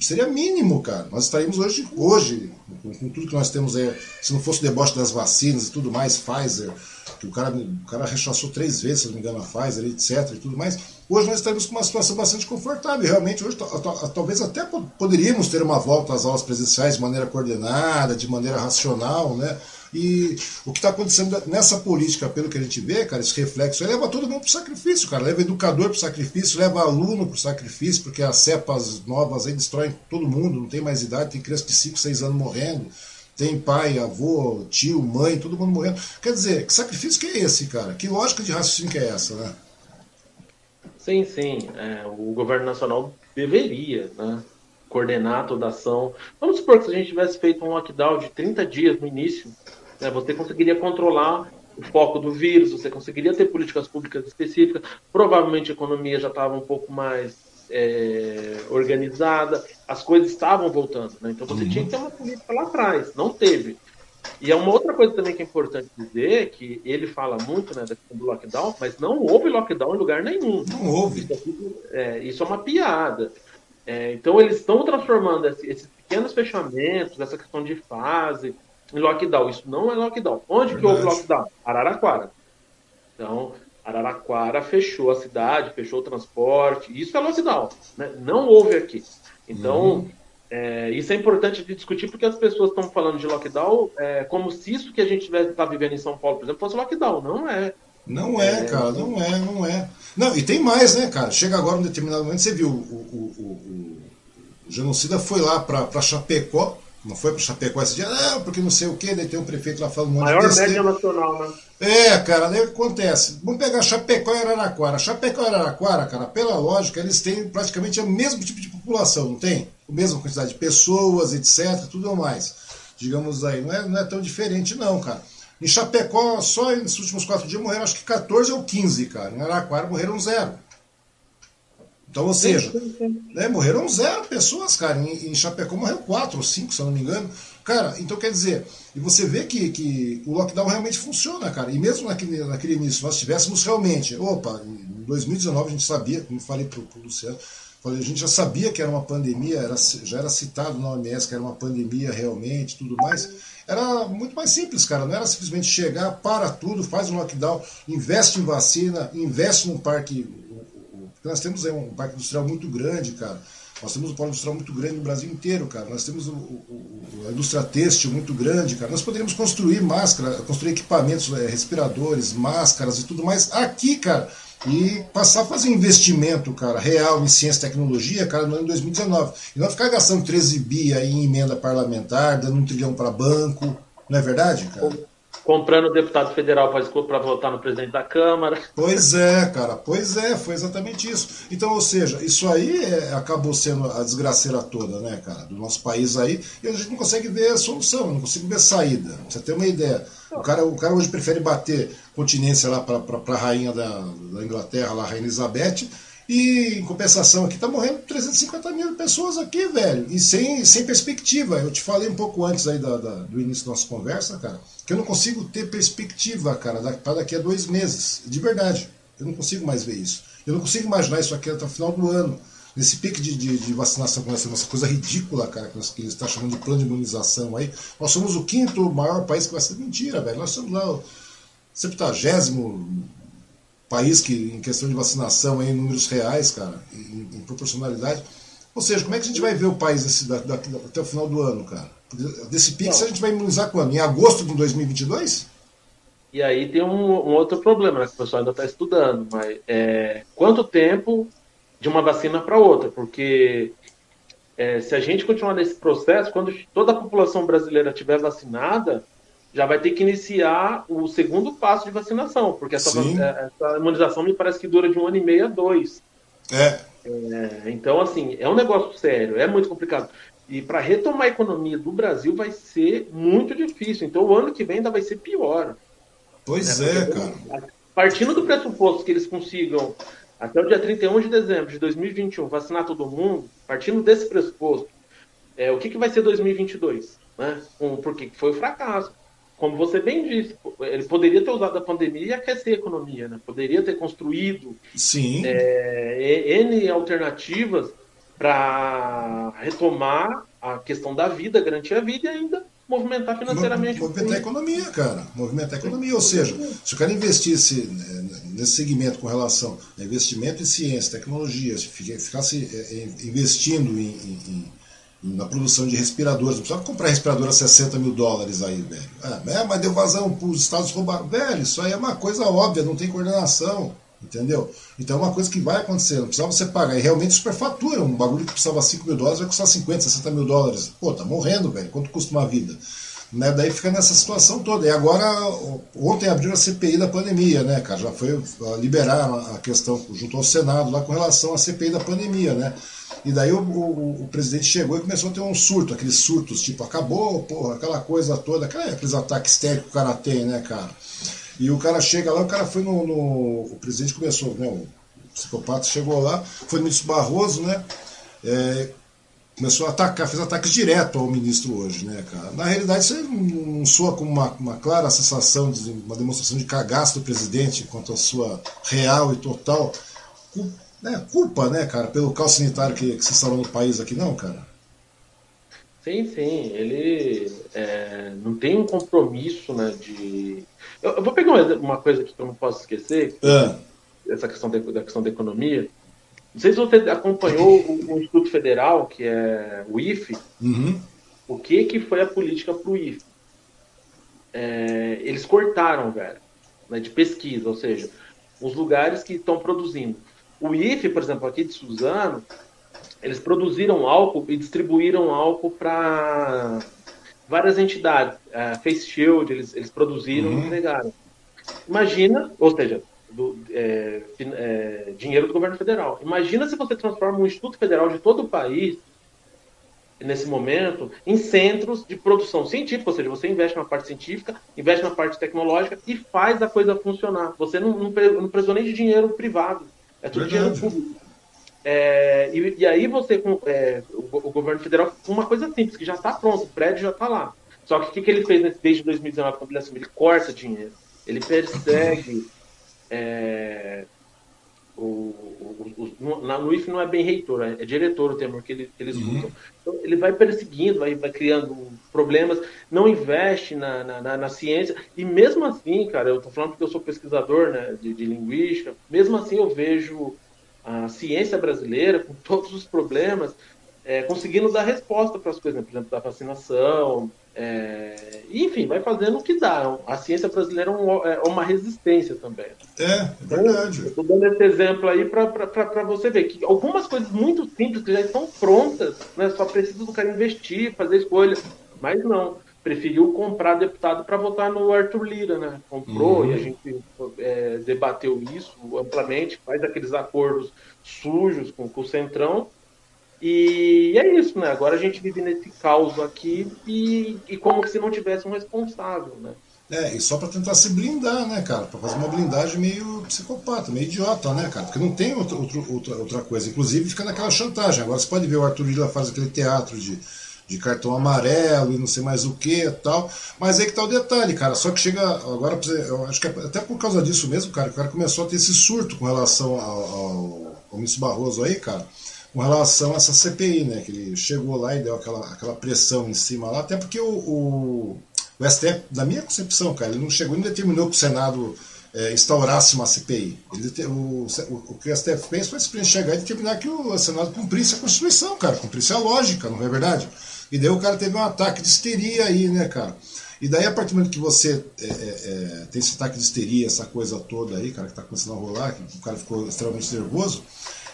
seria mínimo, cara. Nós estaríamos hoje, hoje com, com tudo que nós temos aí, se não fosse o deboche das vacinas e tudo mais, Pfizer, que o cara, o cara rechaçou três vezes, se não me engano, a Pfizer, etc. e tudo mais, hoje nós estaríamos com uma situação bastante confortável. Realmente, hoje talvez até poderíamos ter uma volta às aulas presenciais de maneira coordenada, de maneira racional, né? E o que está acontecendo nessa política, pelo que a gente vê, cara, esse reflexo, leva todo mundo para o sacrifício, cara. Leva educador para o sacrifício, leva aluno para o sacrifício, porque as cepas novas aí destroem todo mundo, não tem mais idade, tem criança de 5, 6 anos morrendo, tem pai, avô, tio, mãe, todo mundo morrendo. Quer dizer, que sacrifício que é esse, cara? Que lógica de raciocínio que é essa, né? Sim, sim. É, o governo nacional deveria, né? coordenar toda a ação. Vamos supor que se a gente tivesse feito um lockdown de 30 dias no início, né? Você conseguiria controlar o foco do vírus, você conseguiria ter políticas públicas específicas, provavelmente a economia já estava um pouco mais é, organizada, as coisas estavam voltando. Né? Então você uhum. tinha que ter uma política lá atrás, não teve. E é uma outra coisa também que é importante dizer, que ele fala muito né, do lockdown, mas não houve lockdown em lugar nenhum. Não houve. Isso é, isso é uma piada. É, então eles estão transformando esses pequenos fechamentos, essa questão de fase, lockdown. Isso não é lockdown. Onde Verdade. que houve lockdown? Araraquara. Então, Araraquara fechou a cidade, fechou o transporte. Isso é lockdown. Né? Não houve aqui. Então, uhum. é, isso é importante de discutir porque as pessoas estão falando de lockdown é, como se isso que a gente está vivendo em São Paulo, por exemplo, fosse lockdown. Não é. Não é, é, cara, não é, não é. Não, e tem mais, né, cara? Chega agora um determinado momento, você viu, o, o, o, o genocida foi lá para Chapecó, não foi para Chapecó esse dia, não, porque não sei o que, daí tem um prefeito lá falando um Maior média nacional, né? É, cara, daí o que acontece? Vamos pegar Chapecó e Araraquara. Chapecó e Araraquara, cara, pela lógica, eles têm praticamente o mesmo tipo de população, não tem? A mesma quantidade de pessoas, etc, tudo mais. Digamos aí, não é, não é tão diferente não, cara. Em Chapecó, só nesses últimos quatro dias morreram acho que 14 ou 15, cara. Em Araraquara morreram zero. Então, ou seja, né, morreram zero pessoas, cara. Em, em Chapecó morreram quatro ou cinco, se eu não me engano. Cara, então quer dizer, e você vê que, que o lockdown realmente funciona, cara. E mesmo naquele, naquele início, nós tivéssemos realmente, opa, em 2019 a gente sabia, como falei para o Luciano, falei, a gente já sabia que era uma pandemia, era, já era citado na OMS que era uma pandemia realmente, tudo mais. Era muito mais simples, cara. Não era simplesmente chegar, para tudo, faz um lockdown, investe em vacina, investe num parque. Nós temos aí um parque industrial muito grande, cara. Nós temos um polo industrial muito grande no Brasil inteiro, cara. Nós temos o, o, a indústria têxtil muito grande, cara. Nós poderíamos construir máscara, construir equipamentos, é, respiradores, máscaras e tudo mais aqui, cara e passar a fazer investimento, cara, real em ciência e tecnologia, cara, no ano 2019. E não ficar gastando 13 bi aí em emenda parlamentar, dando um trilhão para banco. Não é verdade, cara? Comprando deputado federal para votar no presidente da Câmara. Pois é, cara, pois é, foi exatamente isso. Então, ou seja, isso aí é, acabou sendo a desgraceira toda, né, cara, do nosso país aí, e a gente não consegue ver solução, não consegue ver saída. Você ter uma ideia. O cara, o cara hoje prefere bater continência lá para a rainha da, da, Inglaterra, lá, a rainha Elizabeth, e em compensação aqui tá morrendo 350 mil pessoas aqui, velho, e sem, sem perspectiva. Eu te falei um pouco antes aí da, da, do início da nossa conversa, cara, que eu não consigo ter perspectiva, cara, para daqui a dois meses. De verdade, eu não consigo mais ver isso. Eu não consigo imaginar isso aqui até o final do ano. Nesse pique de, de, de vacinação, com essa coisa ridícula, cara, que, que eles estão chamando de plano de imunização aí. Nós somos o quinto maior país que vai ser mentira, velho. Nós somos lá o 70 país que, em questão de vacinação, aí, em números reais, cara, em, em, proporcionalidade. Ou seja, como é que a gente vai ver o país desse, da, da, até o final do ano, cara? Desse pique, a gente vai imunizar quando? Em agosto de 2022? E aí tem um, um outro problema, né, que o pessoal ainda está estudando, mas é, quanto tempo de uma vacina para outra, porque é, se a gente continuar nesse processo, quando toda a população brasileira tiver vacinada, já vai ter que iniciar o segundo passo de vacinação, porque essa, é, essa imunização me parece que dura de um ano e meio a dois. É. é então, assim, é um negócio sério, é muito complicado. E para retomar a economia do Brasil vai ser muito difícil. Então, o ano que vem ainda vai ser pior. Pois é, é cara. Partindo do pressuposto que eles consigam até o dia 31 de dezembro de 2021, vacinar todo mundo, partindo desse pressuposto, é, o que, que vai ser 2022? Né? Um, porque foi o um fracasso. Como você bem disse, ele poderia ter usado a pandemia e aquecer a economia, né? poderia ter construído Sim. É, N alternativas para retomar a questão da vida, garantir a vida e ainda movimentar financeiramente. Movimentar a economia, cara. Movimentar a economia. Ou seja, se o cara investisse né, nesse segmento com relação a investimento em ciência, tecnologia, se ficasse é, é, investindo em, em, em, na produção de respiradores, não precisava comprar respirador a 60 mil dólares aí, velho. Ah, é, mas deu vazão para os Estados roubar. Velho, isso aí é uma coisa óbvia, não tem coordenação. Entendeu? Então é uma coisa que vai acontecer, não precisava você pagar. E realmente superfatura. Um bagulho que custava 5 mil dólares vai custar 50, 60 mil dólares. Pô, tá morrendo, velho. Quanto custa uma vida? Né? Daí fica nessa situação toda. E agora, ontem abriu a CPI da pandemia, né, cara? Já foi liberar a questão junto ao Senado lá com relação à CPI da pandemia, né? E daí o, o, o, presidente chegou e começou a ter um surto, aqueles surtos, tipo, acabou, porra, aquela coisa toda, aqueles ataques histéricos que o cara tem, né, cara? E o cara chega lá, o cara foi no. no o presidente começou, né? O psicopata chegou lá, foi no ministro Barroso, né? É, começou a atacar, fez ataques direto ao ministro hoje, né, cara? Na realidade, isso não soa como uma, uma clara sensação de uma demonstração de cagaço do presidente quanto à sua real e total né, culpa, né, cara, pelo caos sanitário que, que se instalou no país aqui, não, cara? Sim, sim, ele é, não tem um compromisso, né, de... Eu, eu vou pegar uma, uma, coisa que eu não posso esquecer, é. essa questão de, da questão da economia, não sei se você acompanhou o, o Instituto Federal, que é o IFE, uhum. o que, que foi a política para o IFE. É, eles cortaram, velho, né, de pesquisa, ou seja, os lugares que estão produzindo. O IFE, por exemplo, aqui de Suzano, eles produziram álcool e distribuíram álcool para várias entidades. A Face Shield, eles, eles produziram uhum. e entregaram. Imagina, ou seja, do, é, é, dinheiro do governo federal. Imagina se você transforma um Instituto Federal de todo o país, nesse momento, em centros de produção científica, ou seja, você investe na parte científica, investe na parte tecnológica e faz a coisa funcionar. Você não, não, não precisou nem de dinheiro privado, é tudo Verdade. dinheiro público. É, e, e, aí você, é, o, o, governo federal, uma coisa simples, que já está pronto, o prédio já está lá. Só que o que, que ele fez desde 2019 com a Ele corta dinheiro. Ele persegue. É, o, o, o, na, no IF não é bem reitor, é, é diretor o termo que, ele, que eles uhum. usam. Então, ele vai perseguindo, vai, vai criando problemas, não investe na, na, na, ciência. E mesmo assim, cara, eu tô falando porque eu sou pesquisador né, de, de linguística, mesmo assim eu vejo a ciência brasileira, com todos os problemas, é, conseguindo dar resposta para as coisas, né? por exemplo, da vacinação, é, enfim, vai fazendo o que dá. A ciência brasileira é, é uma resistência também. É, é verdade. Estou dando esse exemplo aí para você ver que algumas coisas muito simples que já estão prontas, né, só precisa do cara investir, fazer escolha. Mas não, preferiu comprar deputado para votar no Arthur Lira, né? Comprou uhum. e a gente é, debateu isso amplamente, faz aqueles acordos sujos com, com o Centrão e é isso, né? Agora a gente vive nesse caos aqui e, e como se não tivesse um responsável, né? É, e só para tentar se blindar, né, cara? Para fazer uma blindagem meio psicopata, meio idiota, né, cara? Porque não tem outra, outra, outra coisa. Inclusive fica naquela chantagem. Agora você pode ver o Arthur Lila faz aquele teatro de, de cartão amarelo e não sei mais o que tal. Mas aí que tá o detalhe, cara. Só que chega agora, eu acho que é até por causa disso mesmo, cara, o cara começou a ter esse surto com relação ao, ao, ao Barroso aí, cara com relação a essa CPI, né? Que ele chegou lá e deu aquela, aquela pressão em cima lá, até porque o, o, o STF, na minha concepção, cara, ele não chegou e determinou que o Senado é, instaurasse uma CPI. Ele, o, o, o que o STF fez foi simplesmente chegar e determinar que o Senado cumprisse a Constituição, cara, cumprisse a lógica, não é verdade? E daí o cara teve um ataque de histeria aí, né, cara? E daí, a partir do momento que você é, é, é, tem esse ataque de histeria, essa coisa toda aí, cara, que tá começando a rolar, que o cara ficou extremamente nervoso,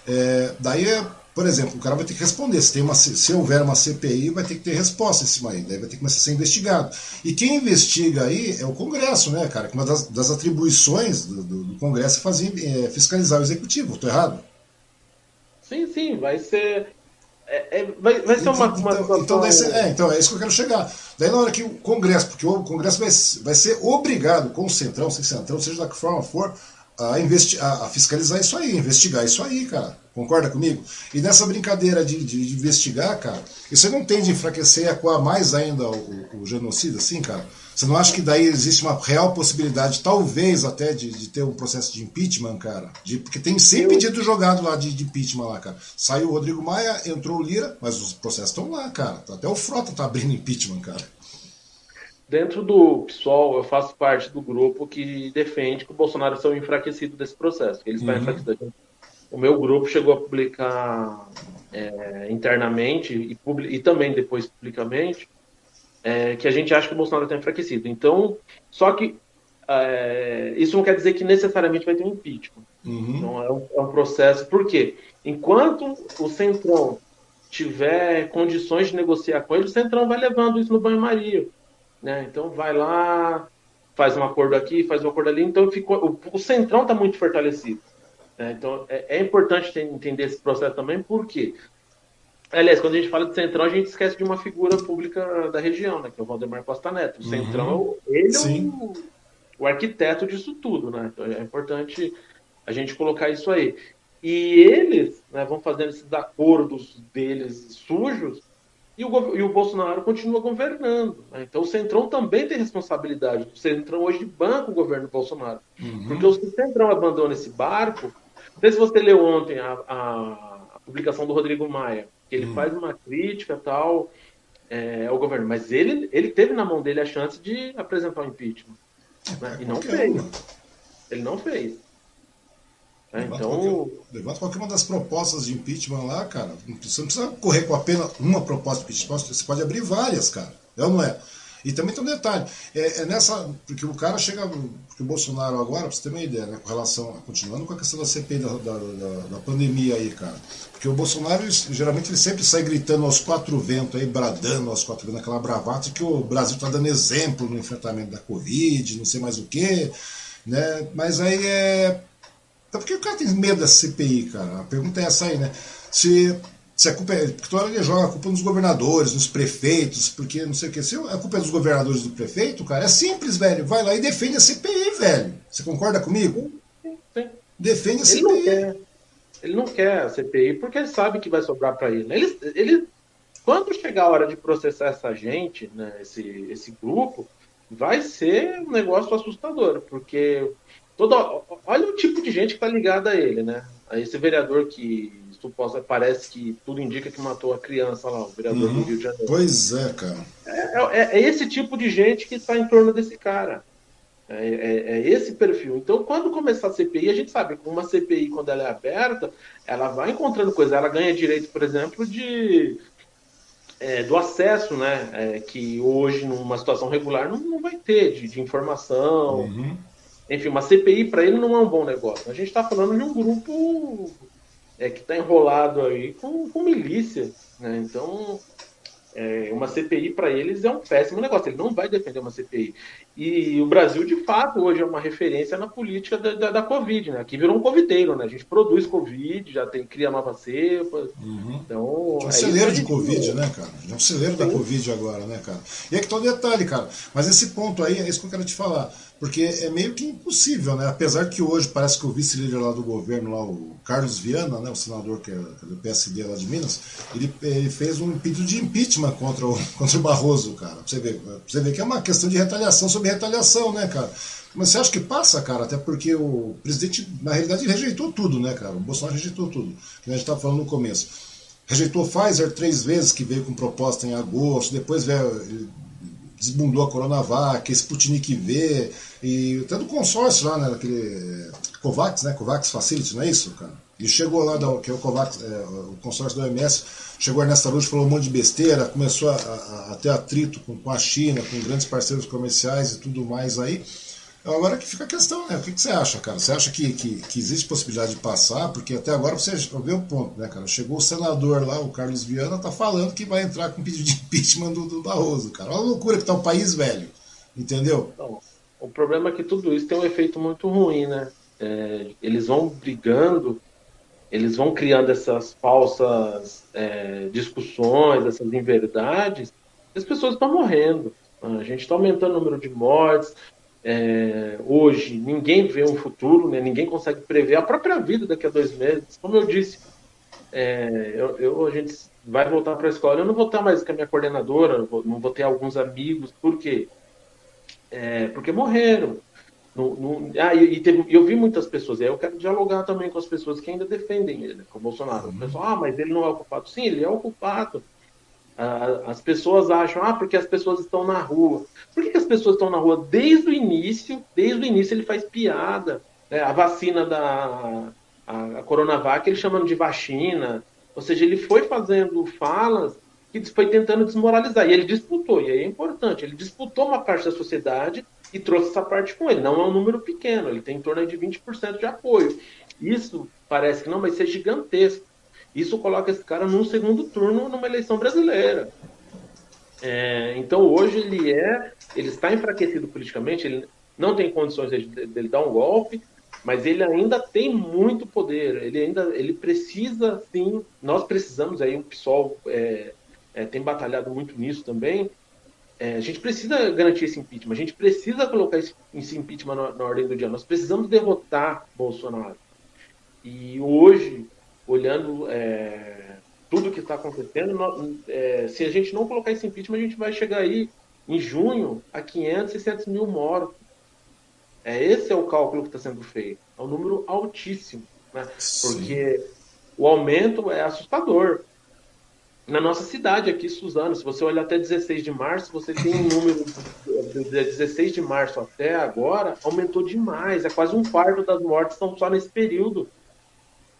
é, daí é por exemplo, o cara vai ter que responder. Se, tem uma, se houver uma CPI, vai ter que ter resposta em cima aí. Daí vai ter que começar a ser investigado. E quem investiga aí é o Congresso, né, cara? Que uma das, das atribuições do, do, do, Congresso é, fazer, é fiscalizar o Executivo. Estou errado? Sim, sim. Vai ser. É, é, vai, vai ser uma. uma então, então, é, então, é isso que eu quero chegar. Daí na hora que o Congresso, porque o Congresso vai, vai ser obrigado, com o Centrão, sem Centrão, seja da que forma for, a, investi a, a fiscalizar isso aí, investigar isso aí, cara. Concorda comigo? E nessa brincadeira de, de, de investigar, cara, isso não tem de enfraquecer e acuar mais ainda o, o, o, genocídio, assim, cara? Você não acha que daí existe uma real possibilidade, talvez até, de, de ter um processo de impeachment, cara? De, porque tem 100 Eu... pedidos jogados lá de, de, impeachment lá, cara. Saiu o Rodrigo Maia, entrou o Lira, mas os processos estão lá, cara. Até o Frota tá abrindo impeachment, cara. Dentro do PSOL, eu faço parte do grupo que defende que o Bolsonaro seja enfraquecido desse processo. Eles uhum. estão enfraquecidos o meu grupo chegou a publicar é, internamente e, e, também depois publicamente é, que a gente acha que o Bolsonaro está enfraquecido. Então, só que é, isso não quer dizer que necessariamente vai ter um impeachment. Uhum. Então, é um, é um, processo. Por quê? Enquanto o Centrão tiver condições de negociar com ele, o Centrão vai levando isso no banho-maria. Né? Então, vai lá, faz um acordo aqui, faz um acordo ali. Então, ficou, o, o Centrão está muito fortalecido. É, então, é, é, importante entender esse processo também, porque, aliás, quando a gente fala de Centrão, a gente esquece de uma figura pública da região, né, que é o Valdemar Costa Neto. O uhum. Centrão, ele é o, o, arquiteto disso tudo, né? Então, é importante a gente colocar isso aí. E eles né, vão fazendo esses acordos deles sujos, e o, e o Bolsonaro continua governando. Né? Então o Centrão também tem responsabilidade. O Centrão hoje banca o governo Bolsonaro. Uhum. Porque se o Centrão abandona esse barco, não sei se você leu ontem a, a, publicação do Rodrigo Maia, que ele hum. faz uma crítica tal é, ao governo, mas ele, ele teve na mão dele a chance de apresentar o um impeachment. Né? E não fez. Ele não fez. É, levanta, então... qualquer, levanta qualquer uma das propostas de impeachment lá, cara. Você não precisa correr com apenas uma proposta de impeachment, você pode abrir várias, cara. É ou não é? E também tem um detalhe, é, é, nessa. Porque o cara chega. Porque o Bolsonaro agora, pra você ter uma ideia, né, com relação. Continuando com a questão da CPI da, da, da, da pandemia aí, cara. Porque o Bolsonaro, geralmente, ele sempre sai gritando aos quatro ventos aí, bradando aos quatro ventos, aquela bravata, que o Brasil está dando exemplo no enfrentamento da Covid, não sei mais o quê. Né? Mas aí é. Então, por que o cara tem medo da CPI, cara? A pergunta é essa aí, né? Se se a culpa é. Porque toda hora ele joga a culpa nos governadores, nos prefeitos, porque não sei o que. Se a culpa é dos governadores do prefeito, cara, é simples, velho. Vai lá e defende a CPI, velho. Você concorda comigo? Sim, sim. Defende a ele CPI. Não quer, ele não quer a CPI porque ele sabe que vai sobrar para ele. ele. Ele Quando chegar a hora de processar essa gente, né, esse, esse grupo, vai ser um negócio assustador, porque toda, olha o tipo de gente que está ligada a ele, né? A esse vereador que suposta, parece que tudo indica que matou a criança lá, o vereador uhum. do Rio de Janeiro. Pois é, cara. É, é, é esse tipo de gente que está em torno desse cara. É, é, é, esse perfil. Então, quando começar a CPI, a gente sabe que uma CPI, quando ela é aberta, ela vai encontrando coisas. Ela ganha direito, por exemplo, de é, do acesso, né? É, que hoje, numa situação regular, não, não vai ter, de, de informação. Uhum. Enfim, uma CPI para ele não é um bom negócio. A gente está falando de um grupo é, que está enrolado aí com, com milícia. Né? Então, é, uma CPI para eles é um péssimo negócio. Ele não vai defender uma CPI. E o Brasil, de fato, hoje é uma referência na política da, da, da Covid. Né? Aqui virou um covideiro. Né? A gente produz Covid, já tem, cria novas cepas. Uhum. Então, é um celeiro de Covid, né, cara? É um celeiro da Covid agora, né, cara? E é que tá o detalhe, cara. Mas esse ponto aí, é isso que eu quero te falar porque é meio que impossível, né? Apesar que hoje parece que o vice-líder lá do governo, lá, o Carlos Viana, né, o senador que é, do PSD lá de Minas, ele, ele fez um pedido de impeachment contra o, contra o Barroso, cara. Pra você, ver, você ver que é uma questão de retaliação sobre retaliação, né, cara? Mas você acha que passa, cara? Até porque o presidente, na realidade, rejeitou tudo, né, cara? O Bolsonaro rejeitou tudo, que a gente estava falando no começo. Rejeitou Pfizer três vezes, que veio com proposta em agosto, depois veio, desbundou a Coronavac, Sputnik V, e até do consórcio lá, né, daquele COVAX, né, COVAX Facility, não é isso, cara? E chegou lá, da, que é o COVAX, é, o consórcio da OMS, chegou nessa luz, falou um monte de besteira, começou a, a, a ter atrito com, com a China, com grandes parceiros comerciais e tudo mais aí. Agora que fica a questão, né? O que, que você acha, cara? Você acha que, que, que, existe possibilidade de passar? Porque até agora você vê o ponto, né, cara? Chegou o senador lá, o Carlos Viana, tá falando que vai entrar com pedido de impeachment do, do Barroso, cara. Olha a loucura que tá o país velho. Entendeu? Não, o problema é que tudo isso tem um efeito muito ruim, né? É, eles vão brigando, eles vão criando essas falsas é, discussões, essas inverdades, e as pessoas estão morrendo. A gente está aumentando o número de mortes, é, hoje ninguém vê um futuro, né? ninguém consegue prever a própria vida daqui a dois meses. Como eu disse, é, eu, eu, a gente vai voltar para a escola. Eu não vou estar mais com a minha coordenadora, não vou ter alguns amigos, por quê? É, porque morreram. Ah, e, e teve, eu vi muitas pessoas, e aí eu quero dialogar também com as pessoas que ainda defendem ele, com o Bolsonaro. O pessoal, ah, mas ele não é o culpado. Sim, ele é o culpado. As pessoas acham, ah, porque as pessoas estão na rua. Por que, as pessoas estão na rua desde o início? Desde o início ele faz piada. Né? A vacina da a, a Coronavac ele chamando de vacina. Ou seja, ele foi fazendo falas que foi tentando desmoralizar. E ele disputou, e aí é importante, ele disputou uma parte da sociedade e trouxe essa parte com ele. Não é um número pequeno, ele tem em torno de 20% de apoio. Isso parece que não, vai ser gigantesco. Isso coloca esse cara num segundo turno numa eleição brasileira. É, então hoje ele é, ele está enfraquecido politicamente, ele não tem condições de, de, dar um golpe, mas ele ainda tem muito poder. Ele ainda, ele precisa, sim. Nós precisamos aí o PSOL é, é, tem batalhado muito nisso também. É, a gente precisa garantir esse impeachment. A gente precisa colocar esse, esse impeachment na, na ordem do dia. Nós precisamos derrotar Bolsonaro. E hoje, olhando é, tudo que está acontecendo, é, se a gente não colocar esse impeachment, a gente vai chegar aí em junho a 500, 600 mil mortos. É, esse é o cálculo que está sendo feito. É um número altíssimo, né? porque o aumento é assustador. Na nossa cidade aqui, Suzano, se você olhar até 16 de março, você tem um número de 16 de março até agora, aumentou demais. É quase um quarto das mortes estão só nesse período.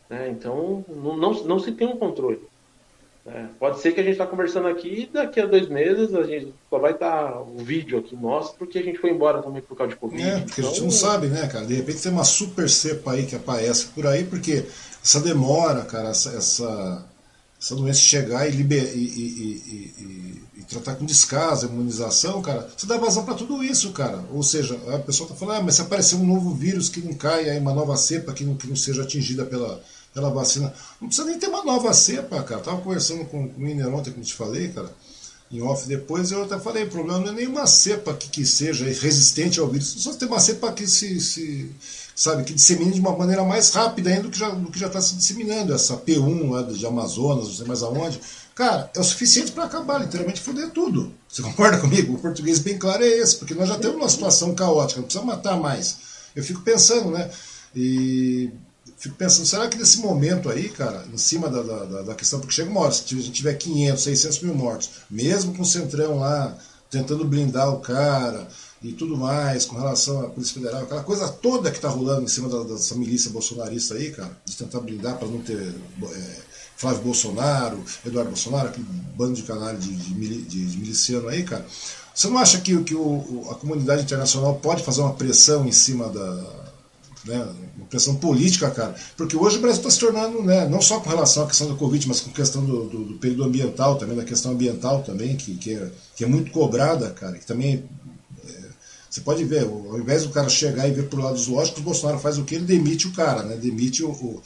Né? Então, não, não, não se tem um controle. É, pode ser que a gente está conversando aqui e daqui a dois meses a gente só vai estar tá o vídeo aqui nosso, porque a gente foi embora também por causa de Covid. É, porque então... a gente não então, sabe, né, cara? De repente tem uma super cepa aí que aparece por aí, porque essa demora, cara, essa, essa, essa doença chegar e, liber, e, e, e, tratar com descaso, imunização, cara, você dá vazão para tudo isso, cara. Ou seja, a pessoa está falando, ah, mas se aparecer um novo vírus que não caia aí, uma nova cepa que não, que não seja atingida pela pela vacina. Não precisa nem ter uma nova cepa, cara. Tava conversando com, com o Miner ontem, como te falei, cara, em off depois, eu até falei, o problema não é nenhuma cepa que, que seja resistente ao vírus, só tem uma cepa que se, se sabe, que dissemine de uma maneira mais rápida ainda do que já do que já está se disseminando, essa P1 lá de Amazonas, não sei mais aonde, cara, é o suficiente para acabar, literalmente foder tudo. Você concorda comigo? O português bem claro é esse, porque nós já temos uma situação caótica, não precisa matar mais. Eu fico pensando, né? E fico pensando, será que nesse momento aí, cara, em cima da, da, da questão, porque chega uma hora, se a gente tiver 500, 600 mil mortos, mesmo com o Centrão lá tentando blindar o cara e tudo mais, com relação à Polícia Federal, aquela coisa toda que tá rolando em cima da, dessa milícia bolsonarista aí, cara, de tentar blindar para não ter é, Flávio Bolsonaro, Eduardo Bolsonaro, aquele bando de canalha de, de, de, de miliciano aí, cara. Você não acha que, que o, a comunidade internacional pode fazer uma pressão em cima da, né, uma pressão política, cara. Porque hoje o Brasil está se tornando, né, não só com relação à questão da Covid, mas com questão do, do, do período ambiental também, da questão ambiental também, que, que, é, que é muito cobrada, cara, que também. É, você pode ver, ao invés do cara chegar e ver pro lado zoológico, o Bolsonaro faz o que? Ele demite o cara, né? Demite o, o,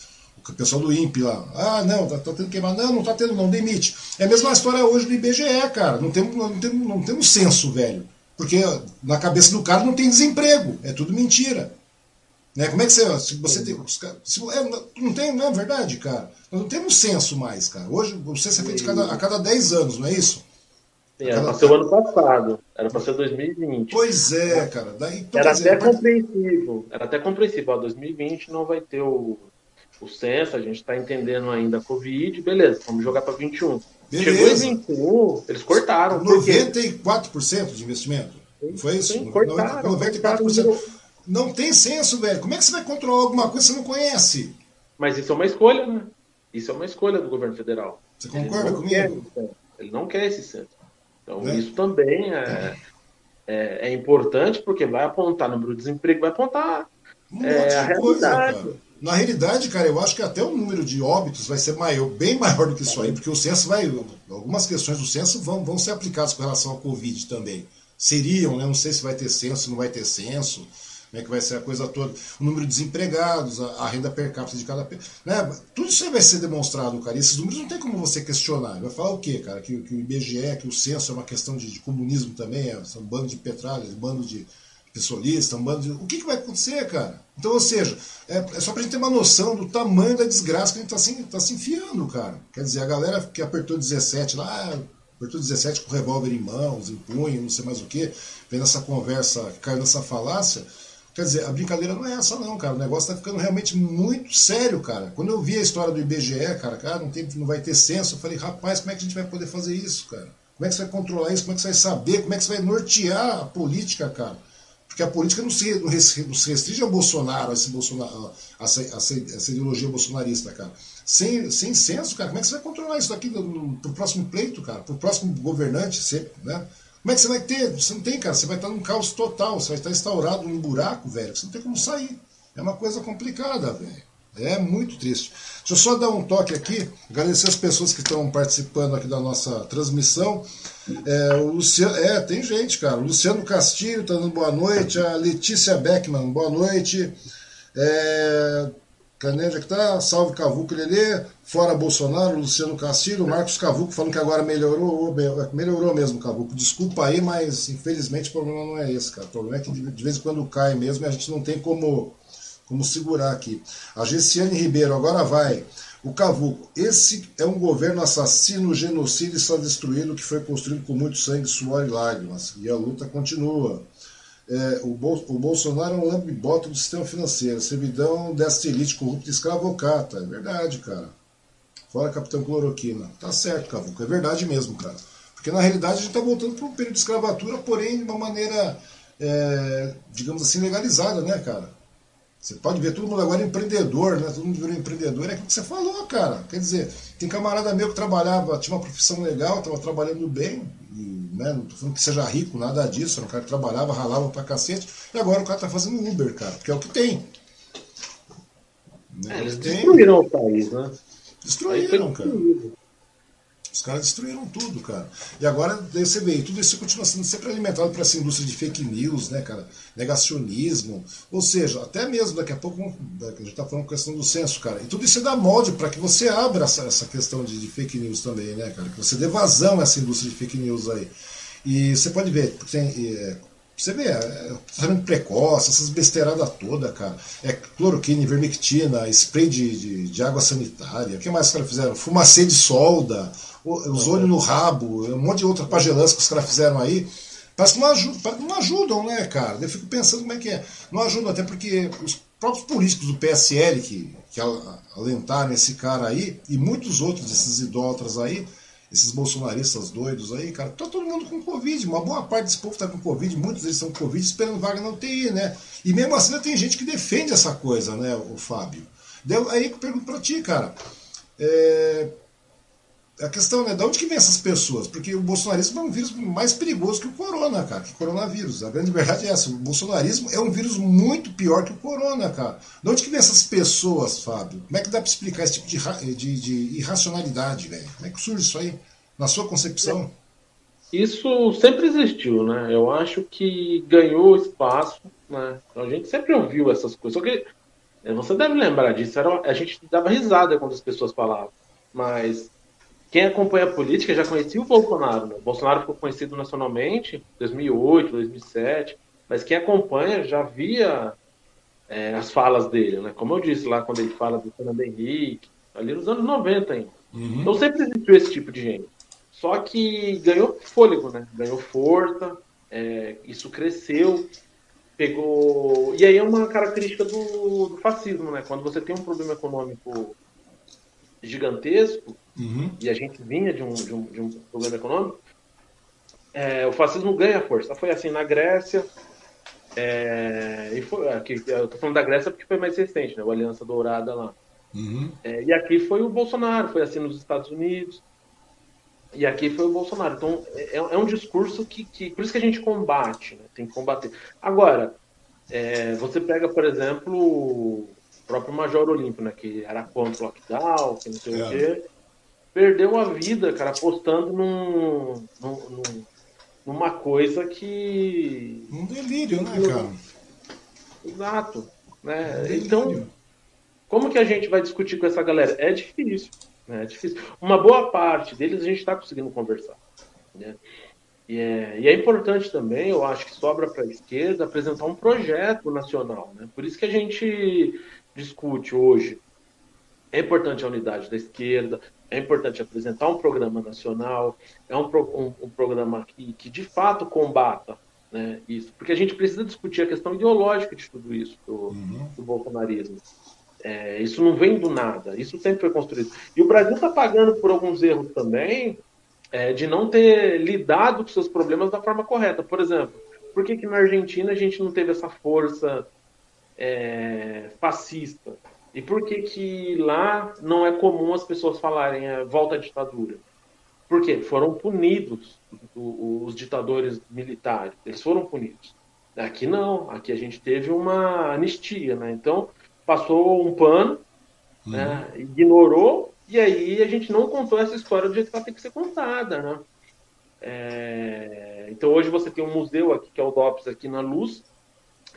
o pessoal do INPE lá. Ah, não, tá, tá tendo queimar. Não, não tá tendo, não, demite. É a mesma história hoje do IBGE, cara. Não temos, não temos, não temos senso, velho. Porque na cabeça do cara não tem desemprego. É tudo mentira. Né? Como é que você. Se você tem, se, é, não tem, não é verdade, cara? Nós não temos censo mais, cara. Hoje o censo é feito cada, a cada 10 anos, não é isso? Sim, era para ser o ano passado. Era para ser 2020. Pois é, cara. Daí, então, era dizer, até compreensível. Era até compreensível. Ó, 2020 não vai ter o, o censo, a gente está entendendo ainda a Covid, beleza, vamos jogar para 21. Beleza. Chegou em 21, eles cortaram. 94% de investimento. Foi isso? Sim, cortaram, 94%. Cortaram. Não tem senso, velho. Como é que você vai controlar alguma coisa que você não conhece? Mas isso é uma escolha, né? Isso é uma escolha do governo federal. Você concorda comigo? Quer, ele não quer esse centro. Então, é. isso também é, é, é, importante, porque vai apontar número de desemprego, vai apontar um é, a realidade. Coisa, Na realidade, cara, eu acho que até o número de óbitos vai ser maior, bem maior do que isso aí, porque o censo vai. Algumas questões do censo vão, vão ser aplicadas com relação ao Covid também. Seriam, né? Não sei se vai ter censo, não vai ter censo como é que vai ser a coisa toda, o número de desempregados, a, a renda per capita de cada. Né? Tudo isso aí vai ser demonstrado, cara. E esses números não tem como você questionar. Vai falar o quê, cara? Que, que o IBGE, que o censo é uma questão de, de comunismo também, é, são um bando de petralhas, um bando de pessoalistas, um bando de. O que, que vai acontecer, cara? Então, ou seja, é, é só pra gente ter uma noção do tamanho da desgraça que a gente tá se, tá se enfiando, cara. Quer dizer, a galera que apertou 17 lá, apertou 17 com revólver em mãos, em punho, não sei mais o que, vendo essa conversa, caiu nessa falácia Quer dizer, a brincadeira não é essa não, cara. O negócio tá ficando realmente muito sério, cara. Quando eu vi a história do IBGE, cara, cara, não, tem, não vai ter censo, eu falei, rapaz, como é que a gente vai poder fazer isso, cara? Como é que você vai controlar isso? Como é que você vai saber? Como é que você vai nortear a política, cara? Porque a política não se, não se restringe ao Bolsonaro, a, esse Bolsonaro a, essa, essa, ideologia bolsonarista, cara. Sem, sem censo, cara, como é que você vai controlar isso daqui pro próximo pleito, cara? Pro próximo governante, sempre, né? Como é que você vai ter? Você não tem, cara. Você vai estar num caos total. Você vai estar instaurado num buraco, velho. Você não tem como sair. É uma coisa complicada, velho. É muito triste. Deixa eu só dar um toque aqui, agradecer as pessoas que estão participando aqui da nossa transmissão. É, o Luciano, é, tem gente, cara. O Luciano Castilho está dando boa noite. A Letícia Beckman, boa noite. É, É que tá? Salve Cavuco Lelê, fora Bolsonaro, Luciano Castilho, Marcos Cavuco falando que agora melhorou, melhorou mesmo Cavuco. Desculpa aí, mas infelizmente o problema não é esse, cara. O problema é que de vez em quando cai mesmo e a gente não tem como, como segurar aqui. A Gessiane Ribeiro, agora vai. O Cavuco, esse é um governo assassino, genocida e está destruído que foi construído com muito sangue, suor e lágrimas. E a luta continua é, o, Bol o, Bolsonaro é um lambiboto do sistema financeiro, servidão desta elite corrupta escravocata. É verdade, cara. Fora Capitão Cloroquina. Tá certo, Cavuco. É verdade mesmo, cara. Porque na realidade a gente está voltando para um período de escravatura, porém de uma maneira, é, digamos assim, legalizada, né, cara? Você pode ver todo mundo agora empreendedor, né? Todo mundo virou empreendedor. É aquilo que você falou, cara. Quer dizer, tem camarada meu que trabalhava, tinha uma profissão legal, estava trabalhando bem, e, né? Não tô falando que seja rico, nada disso. Era um cara que trabalhava, ralava pra cacete. E agora o cara tá fazendo Uber, cara, porque é o que tem. É, eles destruíram o país, né? Destruíram, cara. Os caras destruíram tudo, cara. E agora você vê, tudo isso continua sendo sempre alimentado por essa indústria de fake news, né, cara? Negacionismo. Ou seja, até mesmo daqui a pouco, a gente está falando questão do censo, cara. E tudo isso é dá molde para que você abra essa, questão de, de, fake news também, né, cara? Que você dê vazão a essa indústria de fake news aí. E você pode ver, tem, é, Você vê, é, tratamento precoce, essas besteiradas toda, cara. É cloroquina, ivermectina, spray de, de, de água sanitária. O que mais os caras fizeram? Fumacê de solda, os olhos no rabo, um monte de outra pagelança que os caras fizeram aí. Parece que não ajudam, não ajudam, né, cara? Eu fico pensando como é que é. Não ajudam, até porque os próprios políticos do PSL que, que alentaram esse cara aí, e muitos outros desses idólatras aí, esses bolsonaristas doidos aí, cara, tá todo mundo com Covid. Uma boa parte desse povo tá com Covid, muitos deles estão com Covid esperando vaga na UTI, né? E mesmo assim tem gente que defende essa coisa, né, o Fábio? Aí eu pergunto pra ti, cara. É, a questão é né, de onde que vem essas pessoas? Porque o bolsonarismo é um vírus mais perigoso que o corona, cara, que o coronavírus. A grande verdade é essa. O bolsonarismo é um vírus muito pior que o corona, cara. De onde que vem essas pessoas, Fábio? Como é que dá para explicar esse tipo de, de, de irracionalidade, velho? Como é que surge isso aí, na sua concepção? Isso sempre existiu, né? Eu acho que ganhou espaço, né? A gente sempre ouviu essas coisas. Só que eh, você deve lembrar disso. Era, a gente dava risada quando as pessoas falavam. Mas quem acompanha a política já conhecia o Bolsonaro. Né? O Bolsonaro ficou conhecido nacionalmente em 2008, 2007, mas quem acompanha já via é, as falas dele, né? Como eu disse lá, quando ele fala do Fernando Henrique, ali nos anos 90 ainda. Uhum. Então sempre existiu esse tipo de gente. Só que ganhou fôlego, né? Ganhou força, é, isso cresceu, pegou. E aí é uma característica do, do fascismo, né? Quando você tem um problema econômico gigantesco, uhum. e a gente vinha de um, de um, de um problema econômico, é, o fascismo ganha força. Foi assim na Grécia, é, e foi, aqui, eu tô falando da Grécia porque foi mais recente, né, a Aliança Dourada lá. Uhum. É, e aqui foi o Bolsonaro, foi assim nos Estados Unidos, e aqui foi o Bolsonaro. Então é, é um discurso que, que, por isso que a gente combate, né, tem que combater. Agora, é, você pega, por exemplo, próprio Major Olímpio, né, que era contra o lockdown, que não sei é. o quê, perdeu a vida, cara, apostando num, num, numa coisa que. Um delírio, né, cara? Exato. Né? Um então, como que a gente vai discutir com essa galera? É difícil. Né? É difícil. Uma boa parte deles a gente está conseguindo conversar. Né? E é, e é, importante também, eu acho que sobra para a esquerda apresentar um projeto nacional. Né? Por isso que a gente discute hoje. É importante a unidade da esquerda, é importante apresentar um programa nacional, é um, um, um programa que, que de fato combata né, isso, porque a gente precisa discutir a questão ideológica de tudo isso, do, uhum. do bolsonarismo. É, isso não vem do nada, isso sempre foi construído. E o Brasil está pagando por alguns erros também é, de não ter lidado com seus problemas da forma correta. Por exemplo, por que, que na Argentina a gente não teve essa força é, fascista. E por que, que lá não é comum as pessoas falarem é, volta à ditadura? Porque foram punidos os ditadores militares, eles foram punidos. Aqui não, aqui a gente teve uma anistia, né? Então passou um pano, uhum. né? ignorou, e aí a gente não contou essa história do jeito que ela tem que ser contada, né? É... Então hoje você tem um museu aqui, que é o DOPS aqui na Luz,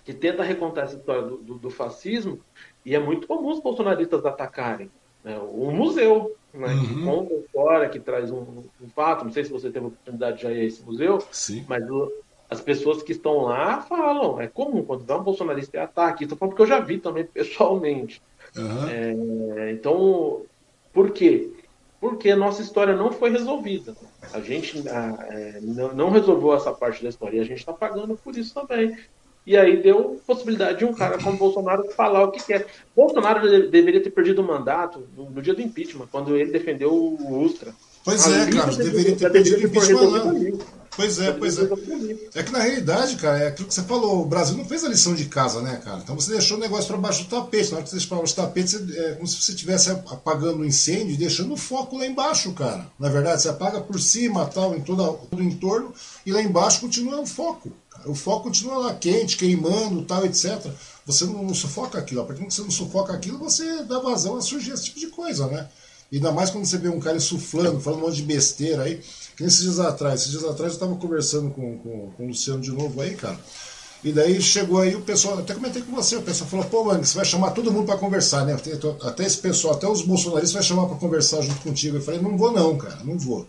que tenta recontar essa história do, do, do fascismo, e é muito comum os bolsonaristas atacarem. Né? O museu, né? uhum. que conta a história, que traz um, um, fato. Não sei se você teve a oportunidade de ir a esse museu, Sim. mas o, as pessoas que estão lá falam. É comum, quando dá um bolsonarista é ataque. Estou falando porque eu já vi também pessoalmente. Uhum. É, então, por quê? Porque a nossa história não foi resolvida. A gente a, é, não, não resolveu essa parte da história e a gente está pagando por isso também. E aí deu possibilidade de um cara como Bolsonaro falar o que quer. Bolsonaro deveria ter perdido o mandato no, dia do impeachment, quando ele defendeu o Ustra. Pois é, cara, deveria ter perdido o impeachment Pois é, pois é. É que na realidade, cara, é aquilo que você falou, o Brasil não fez a lição de casa, né, cara? Então você deixou o negócio para baixo do tapete. Na hora que você deixou para baixo do tapete, você, é como se você estivesse apagando o um incêndio e deixando o foco lá embaixo, cara. Na verdade, você apaga por cima, tal, em todo, todo o entorno, e lá embaixo continua o foco. O foco continua lá quente, queimando, tal, etc. Você não, não sufoca aquilo. A partir do que você não sufoca aquilo, você dá vazão a surgir esse tipo de coisa, né? Ainda mais quando você vê um cara insuflando, falando um monte de besteira aí. Que nesses dias atrás, esses dias atrás eu estava conversando com, com, com o Luciano de novo aí, cara. E daí chegou aí o pessoal, até comentei com você, o pessoal falou, pô, mano, você vai chamar todo mundo para conversar, né? Até esse pessoal, até os bolsonaristas vai chamar para conversar junto contigo. Eu falei, não vou não, cara, não vou.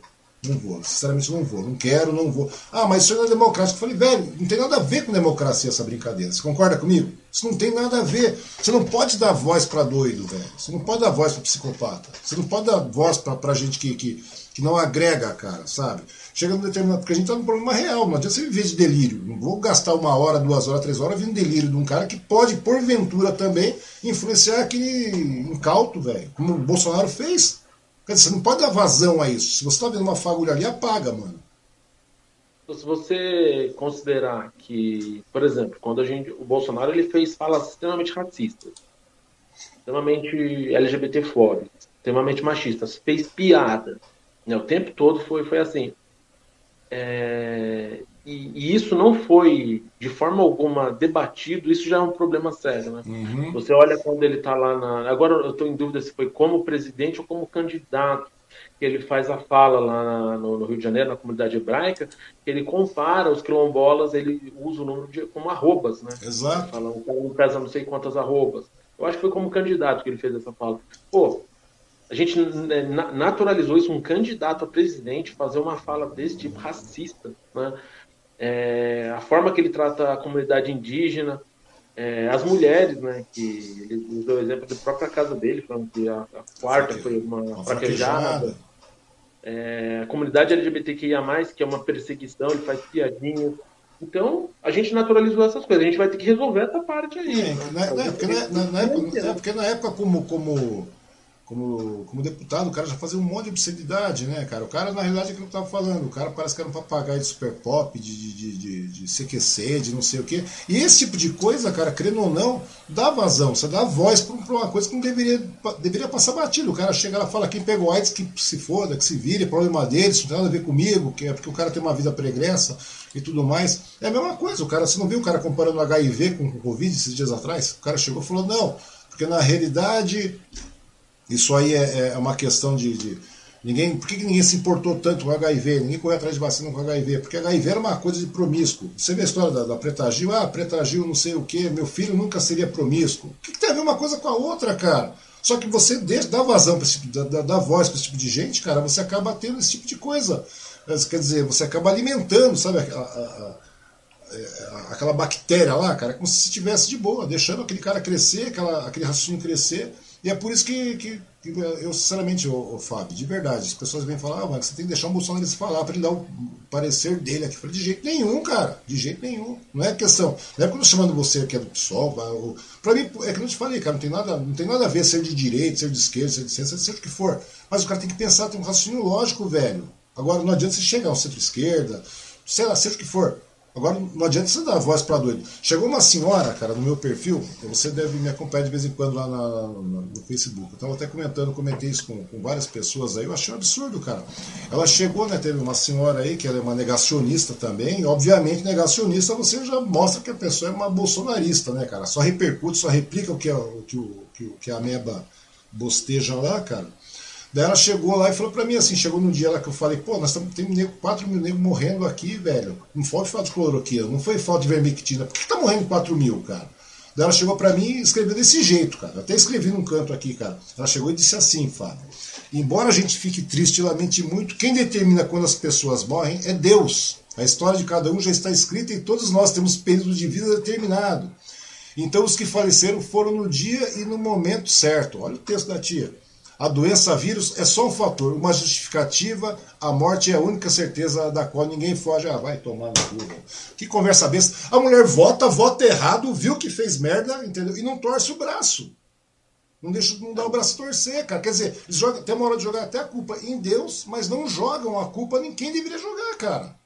Não vou, sinceramente não vou. Não quero, não vou. Ah, mas isso não é democrático. Eu falei, velho, não tem nada a ver com democracia essa brincadeira. Você concorda comigo? Isso não tem nada a ver. Você não pode dar voz para doido, velho. Você não pode dar voz para psicopata. Você não pode dar voz para gente que, que, que não agrega, cara, sabe? Chega num determinado. Porque a gente tá num problema real, não adianta você viver de delírio. Não vou gastar uma hora, duas horas, três horas vindo delírio de um cara que pode, porventura, também influenciar aquele incauto, velho. Como o Bolsonaro fez. Quer dizer, você não pode dar vazão a isso. Se você está vendo uma fagulha ali, apaga, mano. Se você considerar que, por exemplo, quando a gente, o Bolsonaro ele fez falas extremamente racistas, extremamente LGBTfóbicas, extremamente machistas, fez piada, né, o tempo todo foi, foi assim. É, e, e, isso não foi de forma alguma debatido, isso já é um problema sério, né? Uhum. Você olha quando ele está lá na. Agora eu estou em dúvida se foi como presidente ou como candidato que ele faz a fala lá no, no, Rio de Janeiro, na comunidade hebraica, que ele compara os quilombolas, ele usa o número de, como arrobas, né? Exato. Falando que pesa não sei quantas arrobas. Eu acho que foi como candidato que ele fez essa fala. Pô, a gente naturalizou isso, um candidato a presidente fazer uma fala desse tipo, racista, né? É, a forma que ele trata a comunidade indígena, é, as mulheres, né, que ele usou o exemplo da própria casa dele, falando que a, a quarta foi uma fraquejada. É, a comunidade LGBTQIA+, que é uma perseguição, ele faz piadinha. Então, a gente naturalizou essas coisas. A gente vai ter que resolver essa parte aí. É, na, na, na, época, é, porque na época, como, como como, como deputado, o cara já fazia um monte de obscenidade, né, cara? O cara, na realidade, é aquilo que eu tava falando, o cara parece que era um papagaio de super pop, de, de, de, de CQC, de não sei o quê. E esse tipo de coisa, cara, crendo ou não, dá vazão, você dá voz pra, uma coisa que não deveria, deveria passar batido. O cara chega lá fala, quem pegou AIDS, que se foda, que se vire, problema dele, isso não tem nada a ver comigo, que é porque o cara tem uma vida pregressa e tudo mais. É a mesma coisa, o cara, você não viu o cara comparando HIV com o Covid esses dias atrás? O cara chegou e falou, não, porque na realidade isso aí é, é uma questão de, de, ninguém. Por que, ninguém se importou tanto com HIV? Ninguém correu atrás de vacina com HIV? Porque HIV era uma coisa de promíscuo. Você vê a história da, da Preta Gil, ah, Preta Gil não sei o que, meu filho nunca seria promíscuo. O que, que tem a ver uma coisa com a outra, cara? Só que você deixa, dá vazão para esse tipo, dá, dá voz para esse tipo de gente, cara, você acaba tendo esse tipo de coisa. Quer dizer, você acaba alimentando, sabe, a, a, a, é, aquela bactéria lá, cara, como se estivesse de boa, deixando aquele cara crescer, aquela, aquele raciocínio crescer. E é por isso que, que, que eu, sinceramente, ô, ô, Fábio, de verdade, as pessoas vêm falar, ah, você tem que deixar o Bolsonaro falar para ele dar o parecer dele aqui. Eu falei, de jeito nenhum, cara, de jeito nenhum. Não é questão. Não é porque eu tô chamando você que é do PSOL, para mim, é que eu te falei, cara, não tem, nada, não tem nada a ver ser de direita, ser de esquerda, ser de ciência, seja o que for. Mas o cara tem que pensar, tem um raciocínio lógico, velho. Agora, não adianta você chegar ao centro-esquerda, sei lá, seja o que for. Agora, não adianta você dar voz para doido. Chegou uma senhora, cara, no meu perfil, você deve me acompanhar de vez em quando lá na, na, no Facebook. Eu estava até comentando, comentei isso com, com, várias pessoas aí, eu achei um absurdo, cara. Ela chegou, né, teve uma senhora aí, que ela é uma negacionista também, obviamente negacionista você já mostra que a pessoa é uma bolsonarista, né, cara? Só repercute, só replica o que, é, o, que, o, que a meba bosteja lá, cara. Daí ela chegou lá e falou pra mim assim, chegou no dia lá que eu falei, pô, nós estamos tem 4 mil negros morrendo aqui, velho. Não foi falta de cloroquina, não foi falta de vermectina. Por que tá morrendo 4 mil, cara? Daí ela chegou pra mim e escreveu desse jeito, cara. até escrevi num canto aqui, cara. Ela chegou e disse assim, Fábio. Embora a gente fique triste e lamente muito, quem determina quando as pessoas morrem é Deus. A história de cada um já está escrita e todos nós temos período de vida determinado. Então os que faleceram foram no dia e no momento certo. Olha o texto da tia. A doença vírus é só um fator, uma justificativa, a morte é a única certeza da qual ninguém foge. Ah, vai tomar no cu. Que conversa besta. A mulher vota, vota errado, viu que fez merda, entendeu? E não torce o braço. Não deixa, não dá o braço torcer, cara. Quer dizer, eles jogam, tem uma hora de jogar até a culpa em Deus, mas não jogam a culpa em quem deveria jogar, cara.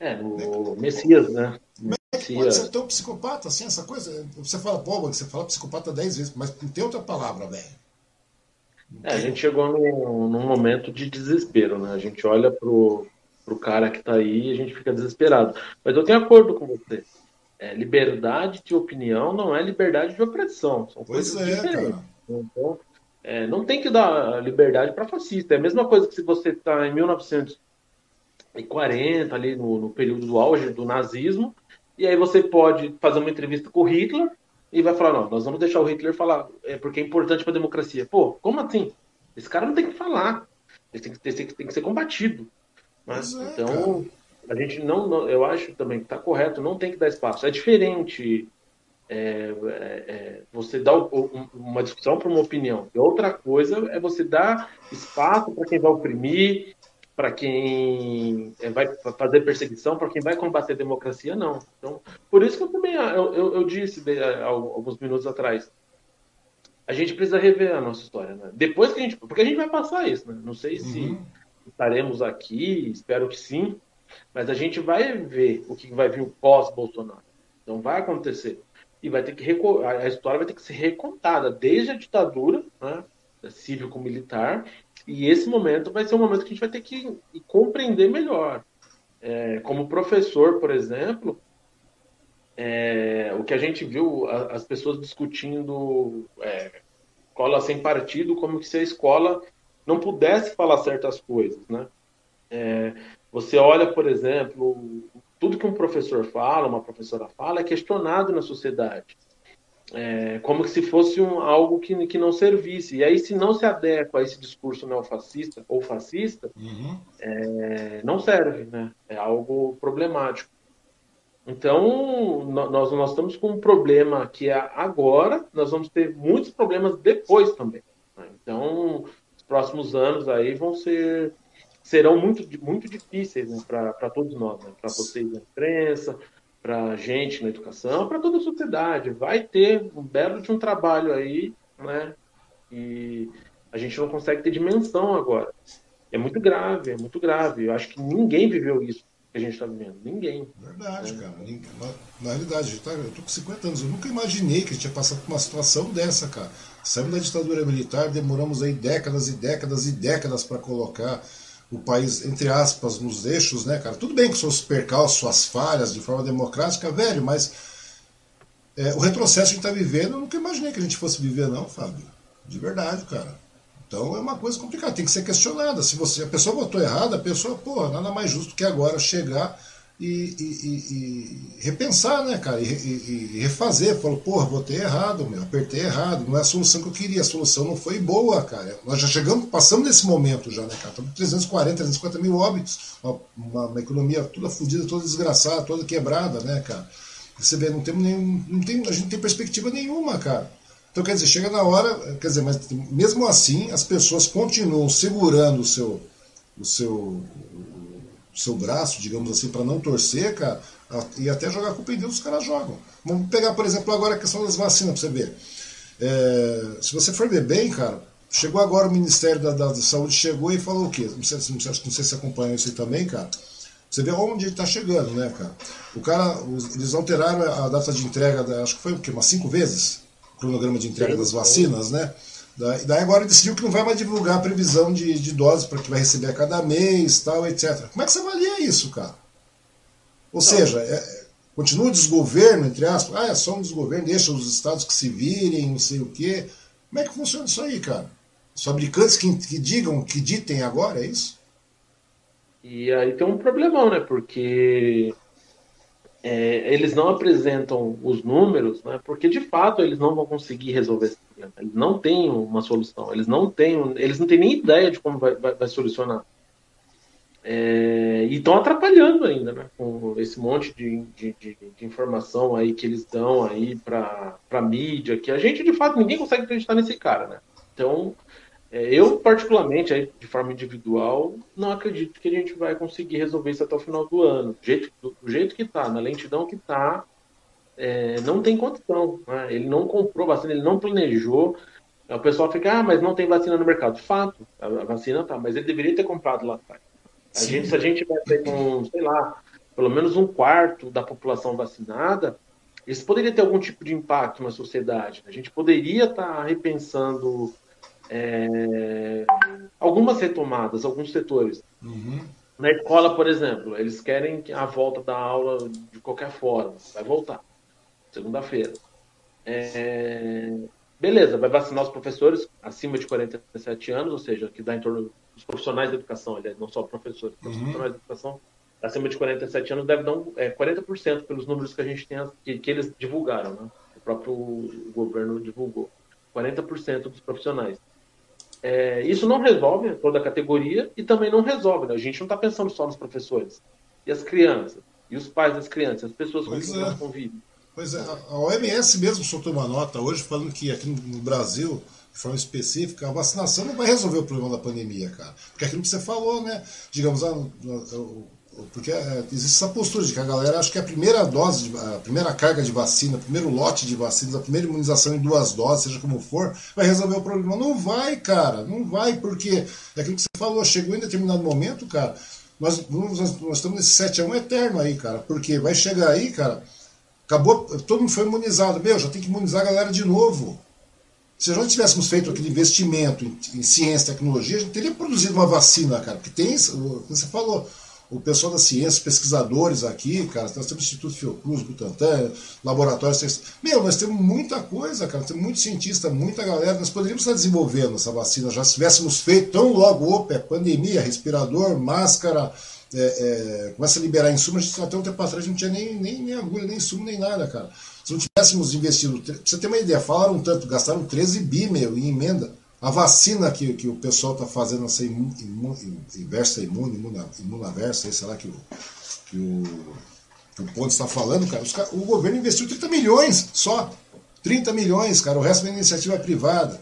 É, o Messias, né? Messias. Pode ser tão psicopata assim, essa coisa. Você fala, pô, você fala psicopata dez vezes, mas não tem outra palavra, velho. É, a gente chegou num, num, momento de desespero, né? A gente olha pro, pro cara que tá aí e a gente fica desesperado. Mas eu tenho acordo com você. É, liberdade de opinião não é liberdade de opressão. São pois coisas é, diferentes. Cara. Então, é, não tem que dar liberdade para fascista. É a mesma coisa que se você está em 1940, ali no, no período do auge do nazismo, e aí você pode fazer uma entrevista com Hitler e vai falar, não, nós vamos deixar o Hitler falar, é porque é importante para a democracia. Pô, como assim? Esse cara não tem que falar. Ele tem que, ter, tem que ser combatido. Né? É, então, cara. a gente não, não, eu acho também que está correto, não tem que dar espaço. É diferente é, é, é você dar uma discussão para uma opinião. E outra coisa é você dar espaço para quem vai oprimir, para quem é, vai fazer perseguição, para quem vai combater a democracia, não. Então, por isso que eu também eu, eu, eu disse alguns minutos atrás, a gente precisa rever a nossa história, né? Depois que a gente, porque a gente vai passar isso, né? Não sei se uhum. estaremos aqui, espero que sim, mas a gente vai ver o que vai vir pós-Bolsonaro. Então vai acontecer e vai ter que a história vai ter que ser recontada desde a ditadura, né? cívico-militar e esse momento vai ser um momento que a gente vai ter que compreender melhor. É, como professor, por exemplo, é, o que a gente viu, a, as pessoas discutindo é, escola sem partido, como se a escola não pudesse falar certas coisas, né? É, você olha, por exemplo, tudo que um professor fala, uma professora fala, é questionado na sociedade é, como se fosse um, algo que, que não servisse. E aí, se não se adequa a esse discurso neofascista ou fascista, uhum. é, não serve, né? É algo problemático. Então, nós, nós estamos com um problema que é agora, nós vamos ter muitos problemas depois também. Né? Então, os próximos anos aí vão ser serão muito, muito difíceis né, para todos nós, né? para vocês na imprensa, para gente na educação, para toda a sociedade. Vai ter um belo de um trabalho aí, né? E a gente não consegue ter dimensão agora. É muito grave, é muito grave. Eu acho que ninguém viveu isso que a gente está vivendo. Ninguém. Verdade, cara. Na, na realidade, tá, eu tô com 50 anos. Eu nunca imaginei que a gente ia passar por uma situação dessa, cara. Saímos da ditadura militar, demoramos aí décadas e décadas e décadas para colocar o país, entre aspas, nos eixos, né, cara? Tudo bem com seus percalços, suas falhas de forma democrática, velho, mas é, o retrocesso que a gente está vivendo, eu nunca imaginei que a gente fosse viver, não, Fábio. De verdade, cara. Então é uma coisa complicada, tem que ser questionada. Se você, a pessoa votou errado, a pessoa, pô, nada mais justo que agora chegar e, e, e, repensar, né, cara? E, refazer. Falou, porra, votei errado, meu, apertei errado, não é a solução que eu queria, a solução não foi boa, cara. Nós já chegamos, passamos desse momento já, né, cara? Estamos 340, 350 mil óbitos, uma, uma, uma, economia toda fodida, toda desgraçada, toda quebrada, né, cara? Você vê, não temos nenhum, não tem, a gente não tem perspectiva nenhuma, cara. Então, quer dizer, chega na hora, quer dizer, mas mesmo assim, as pessoas continuam segurando o seu, o seu seu braço, digamos assim, para não torcer, cara, e até jogar com o pneu os caras jogam. Vamos pegar, por exemplo, agora a questão das vacinas para você ver. É, se você for ver bem, cara, chegou agora o Ministério da, da, Saúde chegou e falou o quê? Não sei, não sei, não sei se acompanhou isso aí também, cara. Você vê onde ele está chegando, né, cara? O cara, eles alteraram a data de entrega, da, acho que foi o quê? Umas cinco vezes? O cronograma de entrega das vacinas, né? Daí, daí agora decidiu que não vai mais divulgar a previsão de, de doses para que vai receber a cada mês, tal, etc. Como é que você avalia isso, cara? Ou não. seja, é, é, continua o desgoverno, entre aspas, ah, é só um desgoverno, deixa os estados que se virem, não sei o quê. Como é que funciona isso aí, cara? Os fabricantes que, que digam, que ditem agora, é isso? E aí tem um problemão, né? Porque é, eles não apresentam os números, né, porque de fato eles não vão conseguir resolver esse problema. Eles não têm uma solução, eles não têm, eles não têm nem ideia de como vai, vai, vai solucionar. É, e estão atrapalhando ainda, né, com esse monte de, de, de, de informação aí que eles dão aí para a mídia, que a gente de fato ninguém consegue acreditar nesse cara, né? Então eu, particularmente, aí, de forma individual, não acredito que a gente vai conseguir resolver isso até o final do ano. Do jeito, do, do jeito que está, na lentidão que está, é, não tem condição. Né? Ele não comprou vacina, ele não planejou. O pessoal fica, ah, mas não tem vacina no mercado. Fato, a, a vacina tá, mas ele deveria ter comprado lá atrás. A gente, se a gente tivesse com, sei lá, pelo menos um quarto da população vacinada, isso poderia ter algum tipo de impacto na sociedade. A gente poderia estar tá repensando é, algumas retomadas, alguns setores. Uhum. Na escola, por exemplo, eles querem a volta da aula de qualquer forma. Vai voltar, segunda-feira. É, beleza, vai vacinar os professores acima de 47 anos, ou seja, que dá em torno dos profissionais da educação, aliás, não só professores, uhum. profissionais da educação acima de 47 anos deve dar um, é, 40% pelos números que a gente tem, que, que eles divulgaram, né? o próprio governo divulgou. 40% dos profissionais. É, isso não resolve toda a categoria e também não resolve. Né? A gente não está pensando só nos professores. E as crianças? E os pais das crianças? As pessoas com quem é. convivem? Pois é, a OMS mesmo soltou uma nota hoje falando que aqui no Brasil, de forma específica, a vacinação não vai resolver o problema da pandemia, cara. Porque aquilo que você falou, né? Digamos, ah, porque é, existe essa postura de que a galera acha que a primeira dose, a primeira carga de vacina, o primeiro lote de vacinas, a primeira imunização em duas doses, seja como for, vai resolver o problema. Não vai, cara, não vai, porque é aquilo que você falou, chegou em determinado momento, cara, nós, nós, nós estamos nesse 7 a 1 eterno aí, cara, porque vai chegar aí, cara, acabou, todo mundo foi imunizado, meu, já tem que imunizar a galera de novo. Se nós tivéssemos feito aquele investimento em, em ciência e tecnologia, a gente teria produzido uma vacina, cara, porque tem, como você falou, o pessoal da ciência, pesquisadores aqui, cara, nós temos o Instituto Fiocruz, Butantan, laboratórios. Meu, nós temos muita coisa, cara, temos muito cientista, muita galera. Nós poderíamos estar desenvolvendo essa vacina, já se tivéssemos feito tão logo, opa, é pandemia, respirador, máscara, é, é, começa a liberar insumos, até um tempo atrás não tinha nem, nem, nem agulha, nem insumo, nem nada, cara. Se não tivéssemos investido, pra você ter uma ideia, falaram tanto, gastaram 13 bi, meu, em emenda. A vacina que, que o pessoal está fazendo, essa imun, inversa imune, imuna, imunaversa, sei lá que o, que o, que o Ponte está falando, cara, os, o governo investiu 30 milhões só. 30 milhões, cara, o resto é iniciativa privada.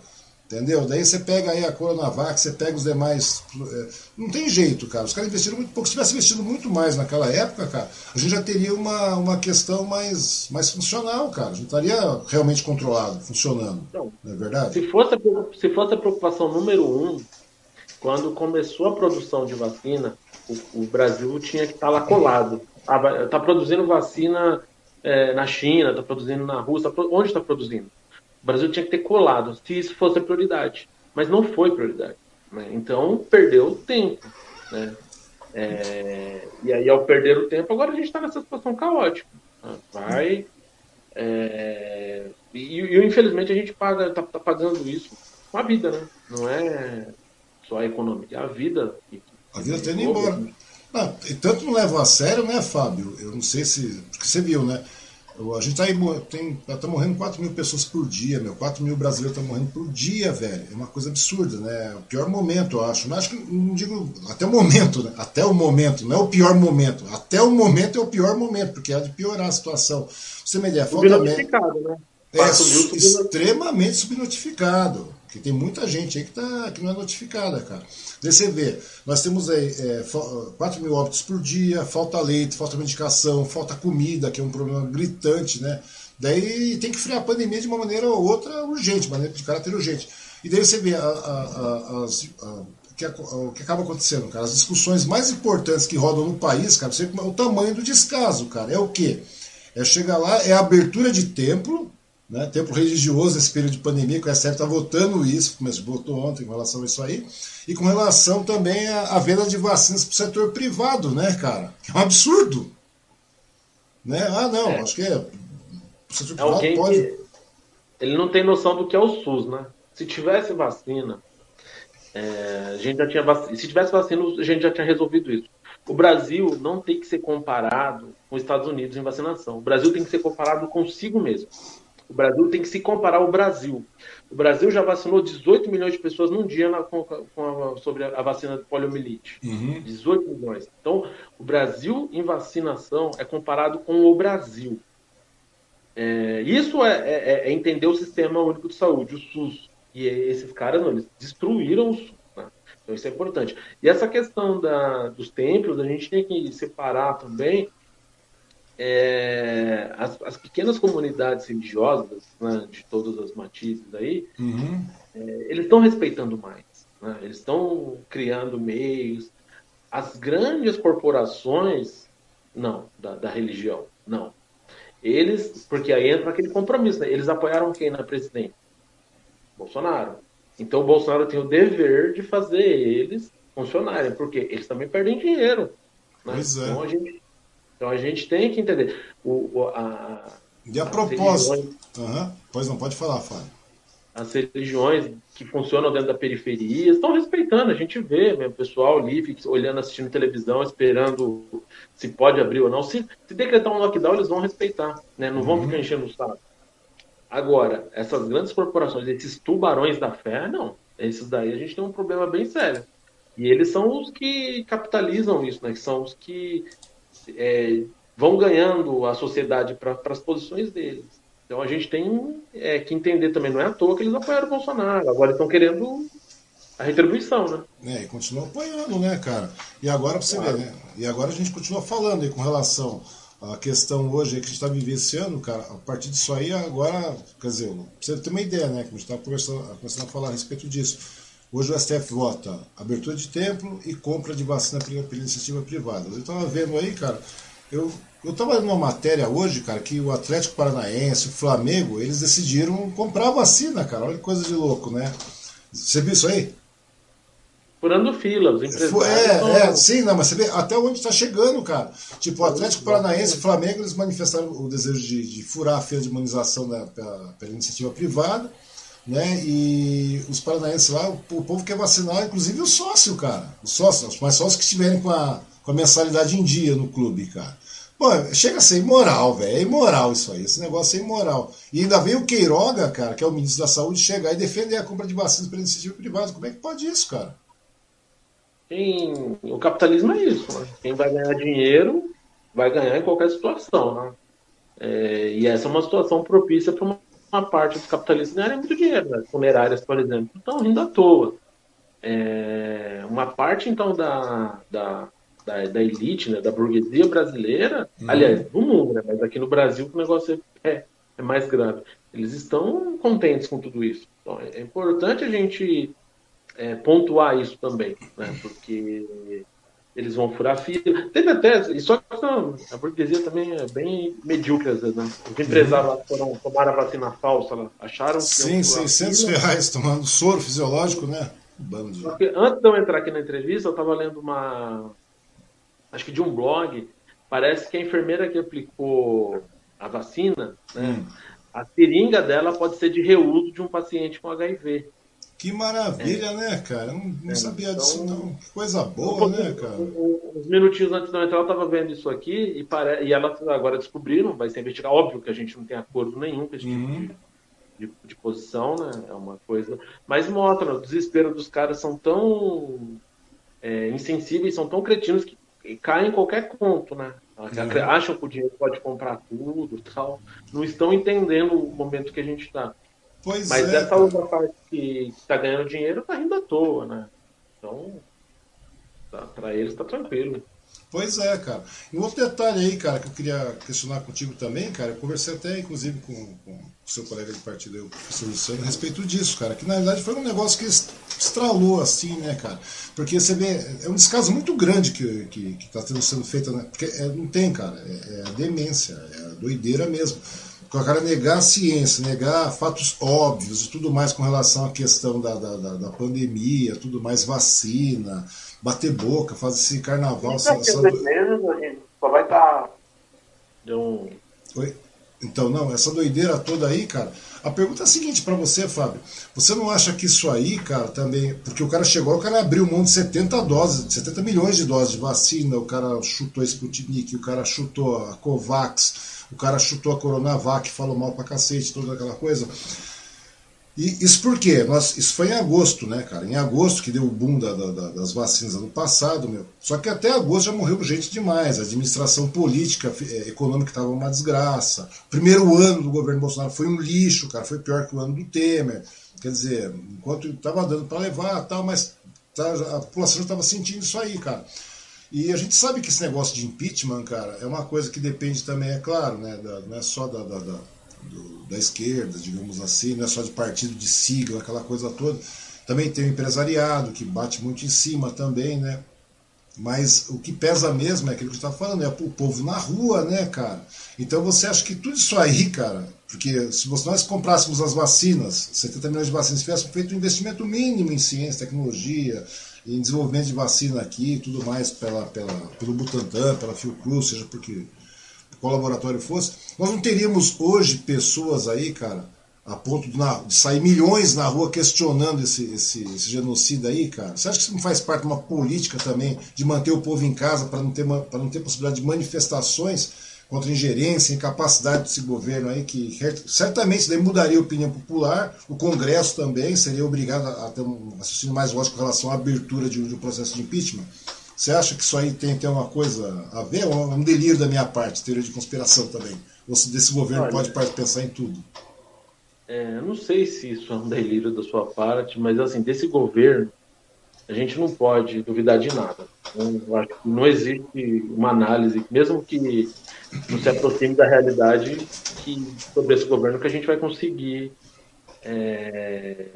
Entendeu? Daí você pega aí a Coronavac, você pega os demais. É, não tem jeito, cara. Os caras investiram muito pouco. Se tivesse investido muito mais naquela época, cara, a gente já teria uma, uma questão mais, mais funcional, cara. A gente estaria realmente controlado, funcionando. Não, não é verdade? Se fosse, a, se fosse a preocupação número um, quando começou a produção de vacina, o, o Brasil tinha que estar lá colado. Está produzindo vacina é, na China, está produzindo na Rússia. Onde está produzindo? Brasil tinha que ter colado, se isso fosse a prioridade. Mas não foi prioridade. Né? Então, perdeu tempo. Né? É, e aí, ao perder o tempo, agora a gente está nessa situação caótica. Né? Vai. É, e, e, infelizmente a gente paga, tá, tá, pagando isso com a vida, né? Não é só a econômica, é a vida. A vida está indo embora. Não, e tanto não leva a sério, né, Fábio? Eu não sei se. Porque você viu, né? A gente tá aí, tem, tá morrendo 4 mil pessoas por dia, meu. 4 mil brasileiros estão morrendo por dia, velho. É uma coisa absurda, né? O pior momento, eu acho. Mas acho que não digo até o momento, né? Até o momento, não é o pior momento. Até o momento é o pior momento, porque é de piorar a situação. Você me ideia, falta né? É extremamente subnotificado. Porque tem muita gente aí que, tá, que não é notificada, cara. Daí você vê, nós temos aí é, 4 mil óbitos por dia, falta leite, falta medicação, falta comida, que é um problema gritante, né? Daí tem que frear a pandemia de uma maneira ou outra urgente, maneira de caráter urgente. E daí você vê a, a, a, que, o que acaba acontecendo, cara. As discussões mais importantes que rodam no país, cara, você o tamanho do descaso, cara. É o quê? É chegar lá, é abertura de templo, né? Templo religioso nesse período de pandemia, que o STF está votando isso, como votou ontem com relação a isso aí, e com relação também à, à venda de vacinas para o setor privado, né, cara? Que é um absurdo. Né? Ah, não, é. acho que é. O setor é privado pode. Que... Ele não tem noção do que é o SUS, né? Se tivesse vacina, é, a gente já tinha vac... se tivesse vacina, a gente já tinha resolvido isso. O Brasil não tem que ser comparado com os Estados Unidos em vacinação. O Brasil tem que ser comparado consigo mesmo. O Brasil tem que se comparar ao Brasil. O Brasil já vacinou 18 milhões de pessoas num dia na, com, com a, sobre a vacina de poliomielite. Uhum. 18 milhões. Então, o Brasil em vacinação é comparado com o Brasil. É, isso é, é, é, entender o Sistema Único de Saúde, o SUS. E esses caras, não, eles destruíram o SUS. Né? Então, isso é importante. E essa questão da, dos templos, a gente tem que separar também é, as, as, pequenas comunidades religiosas né, de todas as matizes aí, uhum. é, eles estão respeitando mais. Né, eles estão criando meios. As grandes corporações, não, da, da, religião, não. Eles, porque aí entra aquele compromisso, né, eles apoiaram quem na presidente? Bolsonaro. Então o Bolsonaro tem o dever de fazer eles funcionarem, porque eles também perdem dinheiro. Né? Pois é. Então a gente então a gente tem que entender. O, a, e a propósito. Uhum. Pois não, pode falar, Fábio. As religiões que funcionam dentro da periferia estão respeitando. A gente vê o pessoal ali olhando, assistindo televisão, esperando se pode abrir ou não. Se, se decretar um lockdown, eles vão respeitar, né? não uhum. vão ficar enchendo o saco. Agora, essas grandes corporações, esses tubarões da fé, não. Esses daí a gente tem um problema bem sério. E eles são os que capitalizam isso, né? Que são os que é, vão ganhando a sociedade para as posições deles. Então a gente tem é, que entender também, não é à toa que eles apoiaram o Bolsonaro, agora estão querendo a retribuição, né? É, e continuam apoiando, né, cara? E agora, você claro. ver, né? E agora a gente continua falando aí com relação à questão hoje que a gente está vivenciando, cara, a partir disso aí, agora, quer dizer, você ter uma ideia, né, que a gente estava começando, começando a falar a respeito disso. Hoje o STF vota abertura de templo e compra de vacina pela, iniciativa privada. Eu estava vendo aí, cara, eu eu estava lendo uma matéria hoje, cara, que o Atlético Paranaense, o Flamengo, eles decidiram comprar a vacina, cara. Olha que coisa de louco, né? Você viu isso aí? Furando fila, os empresários. É, é, sim, não, mas você vê até onde está chegando, cara. Tipo, o Atlético Paranaense e o Flamengo, eles manifestaram o desejo de, de furar a fila de imunização da, pela, pela iniciativa privada, né? E os paranaenses lá, o, o, povo quer vacinar, inclusive o sócio, cara. Os sócios, os mais sócios que estiverem com a, com a mensalidade em dia no clube, cara. Pô, chega a ser imoral, velho. É imoral isso aí. Esse negócio é imoral. E ainda vem o Queiroga, cara, que é o ministro da Saúde, chegar e defender a compra de vacinas pela iniciativa privada. Como é que pode isso, cara? Quem... O capitalismo é isso. Né? Quem vai ganhar dinheiro vai ganhar em qualquer situação. Né? É... E essa é uma situação propícia para uma... uma, parte dos capitalistas ganharem muito dinheiro. Né? Funerárias, por exemplo, estão rindo à toa. É... Uma parte, então, da, da da, da elite, né, da burguesia brasileira, uhum. aliás, do mundo, né, mas aqui no Brasil o negócio é, é, é, mais grave. Eles estão contentes com tudo isso. Então, é, é importante a gente é, pontuar isso também, né, porque eles vão furar fila. Teve até, e só que a burguesia também é bem medíocre às vezes, né? Os empresários lá foram tomar a vacina falsa, lá, acharam que. Sim, 600 reais tomando soro fisiológico, né? Bando Porque antes de eu entrar aqui na entrevista, eu estava lendo uma, acho que de um blog, parece que a enfermeira que aplicou a vacina, né, hum. a seringa dela pode ser de reuso de um paciente com HIV. Que maravilha, é. né, cara? Não, não é, sabia então, disso, não. Que coisa boa, um né, cara? Uns minutinhos antes eu entrar, eu estava vendo isso aqui e, pare... e ela agora descobriram, vai ser investigado. Óbvio que a gente não tem acordo nenhum com esse tipo uhum. de, de, de, posição, né? É uma coisa. Mas mostra, o desespero dos caras são tão é, insensíveis, são tão cretinos que caem em qualquer conto, né? Uhum. Acham que o dinheiro pode comprar tudo tal. Não estão entendendo o momento que a gente está. Mas é, essa cara. outra parte que está ganhando dinheiro está rindo à toa, né? Então, tá, para eles está tranquilo. Pois é, cara. E um outro detalhe aí, cara, que eu queria questionar contigo também, cara, eu conversei até, inclusive, com, com o seu colega de partido, o professor Luciano, a respeito disso, cara, que na verdade foi um negócio que estralou assim, né, cara? Porque você vê, é um descaso muito grande que, que, que tá sendo feito, né? Porque é, não tem, cara, é, é, a demência, é a doideira mesmo. O cara negar a ciência, negar fatos óbvios e tudo mais com relação à questão da, da, da, da pandemia, tudo mais, vacina, bater boca, fazer esse carnaval. Essa, essa... Mesmo, só vai estar. Tá... Um... Oi? Então, não, essa doideira toda aí, cara. A pergunta é a seguinte para você, Fábio. Você não acha que isso aí, cara, também. Porque o cara chegou, o cara abriu mão de 70 doses, 70 milhões de doses de vacina, o cara chutou a Sputnik, o cara chutou a Covax, o cara chutou a Coronavac, falou mal pra cacete, toda aquela coisa. E isso por quê? Nós, isso foi em agosto, né, cara? Em agosto que deu o boom da, da, das vacinas ano passado, meu. Só que até agosto já morreu gente demais. A administração política, eh, econômica estava uma desgraça. Primeiro ano do governo Bolsonaro foi um lixo, cara. Foi pior que o ano do Temer. Quer dizer, enquanto estava dando para levar tal, mas tá, a população estava sentindo isso aí, cara. E a gente sabe que esse negócio de impeachment, cara, é uma coisa que depende também, é claro, né, da, não é só da, da, da do, da esquerda, digamos assim, não é só de partido de sigla, aquela coisa toda. Também tem o empresariado, que bate muito em cima também, né? Mas o que pesa mesmo é aquilo que está falando, é o povo na rua, né, cara? Então você acha que tudo isso aí, cara, porque se nós comprássemos as vacinas, 70 milhões de vacinas, tivéssemos feito um investimento mínimo em ciência, tecnologia, em desenvolvimento de vacina aqui e tudo mais pela, pela, pelo Butantan, pela Fiocruz, seja porque qual laboratório fosse, nós não teríamos hoje pessoas aí, cara, a ponto de, na, de sair milhões na rua questionando esse, esse, esse, genocídio aí, cara? Você acha que isso não faz parte de uma política também de manter o povo em casa para não, ter, não ter possibilidade de manifestações contra ingerência, incapacidade desse governo aí, que certamente daí mudaria a opinião popular, o Congresso também seria obrigado a ter um raciocínio mais lógico com relação à abertura de, de um processo de impeachment. Você acha que isso aí tem, tem uma coisa a ver? Ou é um delírio da minha parte, teoria de conspiração também? Ou se desse governo Olha, pode pensar em tudo? É, não sei se isso é um delírio da sua parte, mas assim, desse governo, a gente não pode duvidar de nada. Não, não existe uma análise, mesmo que não se aproxime da realidade que, sobre esse governo, que a gente vai conseguir é,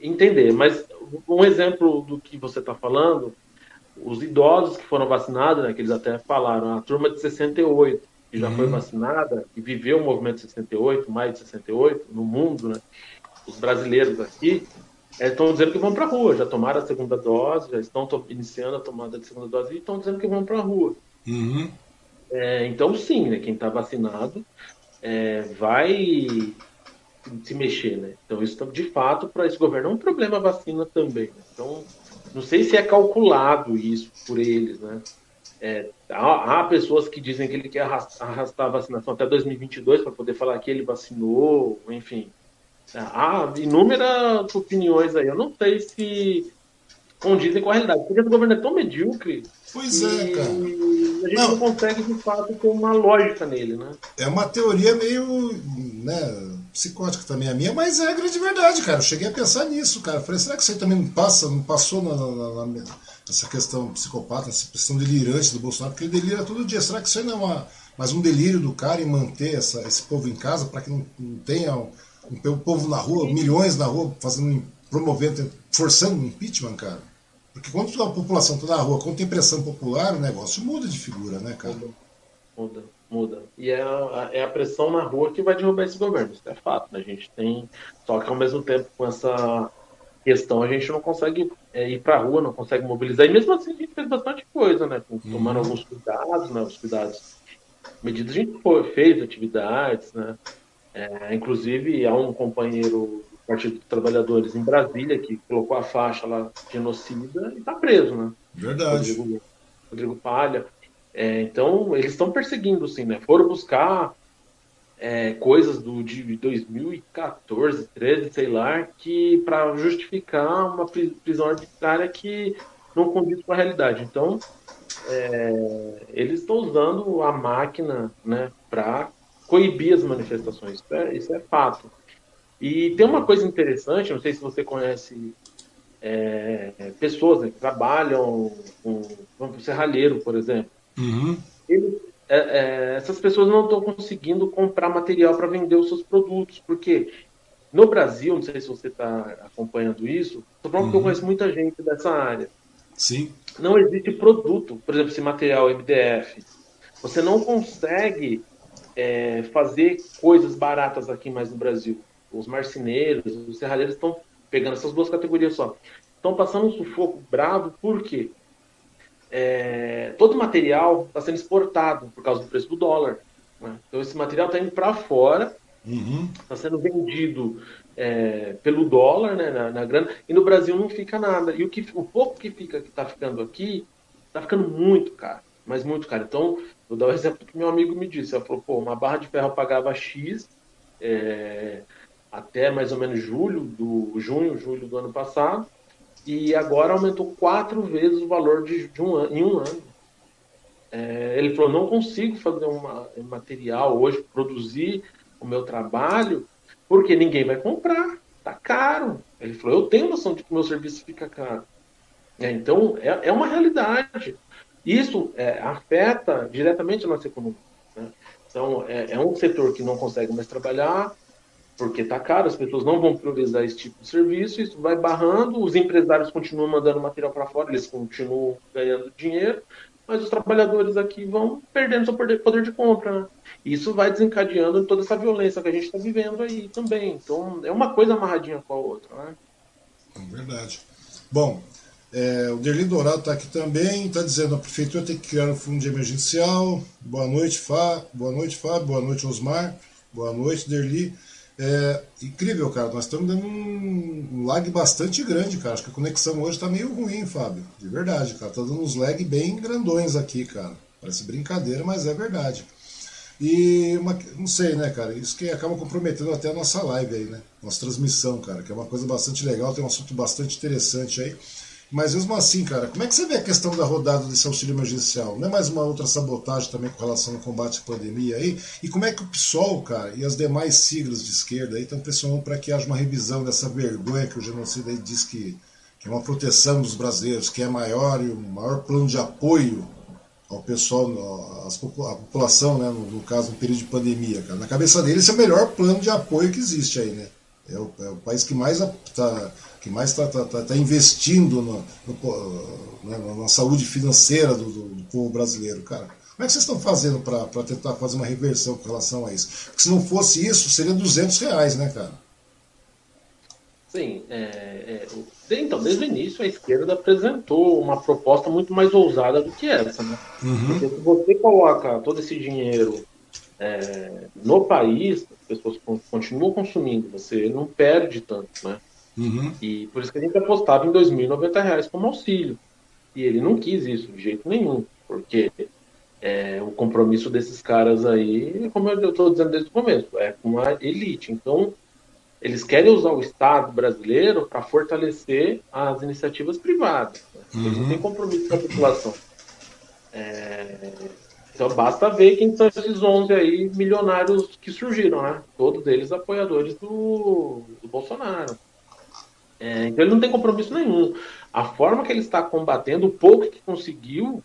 entender. Mas um exemplo do que você está falando, os idosos que foram vacinados, né, que eles até falaram, a turma de 68, que já uhum. foi vacinada e viveu o movimento de 68, mais de 68, no mundo, né, os brasileiros aqui, estão dizendo que vão para a rua, já tomaram a segunda dose, já estão iniciando a tomada de segunda dose e estão dizendo que vão para a rua. Uhum. É, então, sim, né, quem está vacinado é, vai se mexer. Né? Então, isso, de fato, para esse governo é um problema a vacina também. Né? Então, não sei se é calculado isso por eles. Né? É, há, há, pessoas que dizem que ele quer arrastar, a vacinação até 2022 para poder falar que ele vacinou, enfim. Há inúmeras opiniões aí. Eu não sei se condizem com a realidade. Porque o governo é tão medíocre. Pois é, cara. A gente não. não. consegue, de fato, ter uma lógica nele, né? É uma teoria meio né, psicótica também a minha, mas é a grande verdade, cara. Eu cheguei a pensar nisso, cara. falei, será que isso aí também não passa, não passou na, na, na, nessa questão psicopata, essa questão delirante do Bolsonaro? Porque ele delira todo dia. Será que isso aí não é uma, mais um delírio do cara em manter essa, esse povo em casa para que não, não tenha o povo na rua, milhões na rua, fazendo, promovendo, forçando um impeachment, cara. Porque quando a população está na rua, quando tem pressão popular, o negócio muda de figura, né, cara? Muda, muda, muda. E é a, é a pressão na rua que vai derrubar esse governo, isso é fato. Né? A gente tem. Só que ao mesmo tempo, com essa questão, a gente não consegue é, ir para a rua, não consegue mobilizar. E mesmo assim, a gente fez bastante coisa, né? Tomando uhum. alguns cuidados, né? Os cuidados medidas. A gente fez atividades, né? É, inclusive, há um companheiro Partido dos Trabalhadores em Brasília que colocou a faixa lá genocida e está preso, né? Verdade. Rodrigo, Rodrigo Palha. É, então, eles estão perseguindo, sim, né? Foram buscar é, coisas do, de 2014, 13, sei lá, que para justificar uma prisão arbitrária que não condiz com a realidade. Então, é, eles estão usando a máquina né, para coibir as manifestações. Isso é, isso é, fato. E tem uma coisa interessante, não sei se você conhece é, pessoas né, que trabalham com, com serralheiro, por exemplo. Uhum. Eles, é, é essas pessoas não estão conseguindo comprar material para vender os seus produtos, porque no Brasil, não sei se você está acompanhando isso, estou falando uhum. que eu uhum. conheço muita gente dessa área. Sim. Não existe produto, por exemplo, esse material MDF. Você não consegue é, fazer coisas baratas aqui mais no Brasil. Os marceneiros, os serralheiros estão pegando essas duas categorias só. Estão passando um sufoco bravo, por quê? É, todo o material está sendo exportado por causa do preço do dólar. Né? Então esse material está indo para fora, está uhum. sendo vendido é, pelo dólar, né, na, na, grana, e no Brasil não fica nada. E o, que, o pouco que fica que está ficando aqui, está ficando muito caro, mas muito caro. Então Vou dar o um exemplo que meu amigo me disse. Ele falou, pô, uma barra de ferro pagava X é, até mais ou menos julho, do junho, julho do ano passado, e agora aumentou quatro vezes o valor de, de um em um ano. É, ele falou, não consigo fazer uma, um material hoje, produzir o meu trabalho, porque ninguém vai comprar, tá caro. Ele falou, eu tenho noção de que meu serviço fica caro. É, então, é, é uma realidade. Isso é, afeta diretamente a nossa economia. Né? Então, é, é, um setor que não consegue mais trabalhar, porque está caro, as pessoas não vão priorizar esse tipo de serviço, isso vai barrando, os empresários continuam mandando material para fora, eles continuam ganhando dinheiro, mas os trabalhadores aqui vão perdendo seu poder, de compra. Né? Isso vai desencadeando toda essa violência que a gente está vivendo aí também. Então, é uma coisa amarradinha com a outra. Né? É verdade. Bom, é, o Derli Dourado está aqui também, está dizendo a prefeitura tem que criar um fundo de emergencial. Boa noite, Fá. Boa noite, Fábio. Boa noite, Osmar. Boa noite, Derli. É, incrível, cara. Nós estamos dando um, lag bastante grande, cara. Acho que a conexão hoje está meio ruim, Fábio. De verdade, cara. Tá dando uns lag bem grandões aqui, cara. Parece brincadeira, mas é verdade. E uma, não sei, né, cara? Isso que acaba comprometendo até a nossa live aí, né? Nossa transmissão, cara, que é uma coisa bastante legal, tem um assunto bastante interessante aí. Mas mesmo assim, cara, como é que você vê a questão da rodada desse auxílio emergencial? Não é mais uma outra sabotagem também com relação ao combate à pandemia aí? E como é que o PSOL, cara, e as demais siglas de esquerda aí estão pressionando para que haja uma revisão dessa vergonha que o genocídio aí diz que, que é uma proteção dos brasileiros, que é maior e o maior plano de apoio ao pessoal, à população, né, no, no, caso, no período de pandemia, cara. Na cabeça deles, esse é o melhor plano de apoio que existe aí, né? É o, é o país que mais está que mais está tá, tá, tá investindo no, no, né, na saúde financeira do, do, do, povo brasileiro, cara. Como é que vocês estão fazendo para tentar fazer uma reversão com relação a isso? Porque se não fosse isso, seria 200 reais, né, cara? Sim. É, é, então, desde o início, a esquerda apresentou uma proposta muito mais ousada do que essa, né? Uhum. Porque se você coloca todo esse dinheiro é, no país, as pessoas continuam consumindo, você não perde tanto, né? Uhum. E por isso que a gente apostava em R$ 2.090 como auxílio. E ele não quis isso de jeito nenhum, porque é, o compromisso desses caras aí, como eu estou dizendo desde o começo, é com a elite. Então, eles querem usar o Estado brasileiro para fortalecer as iniciativas privadas. Né? Eles não têm compromisso com a população. É, então basta ver quem são esses 11 aí milionários que surgiram, né? Todos eles apoiadores do, do Bolsonaro. É, então ele não tem compromisso nenhum. A forma que ele está combatendo, o pouco que conseguiu,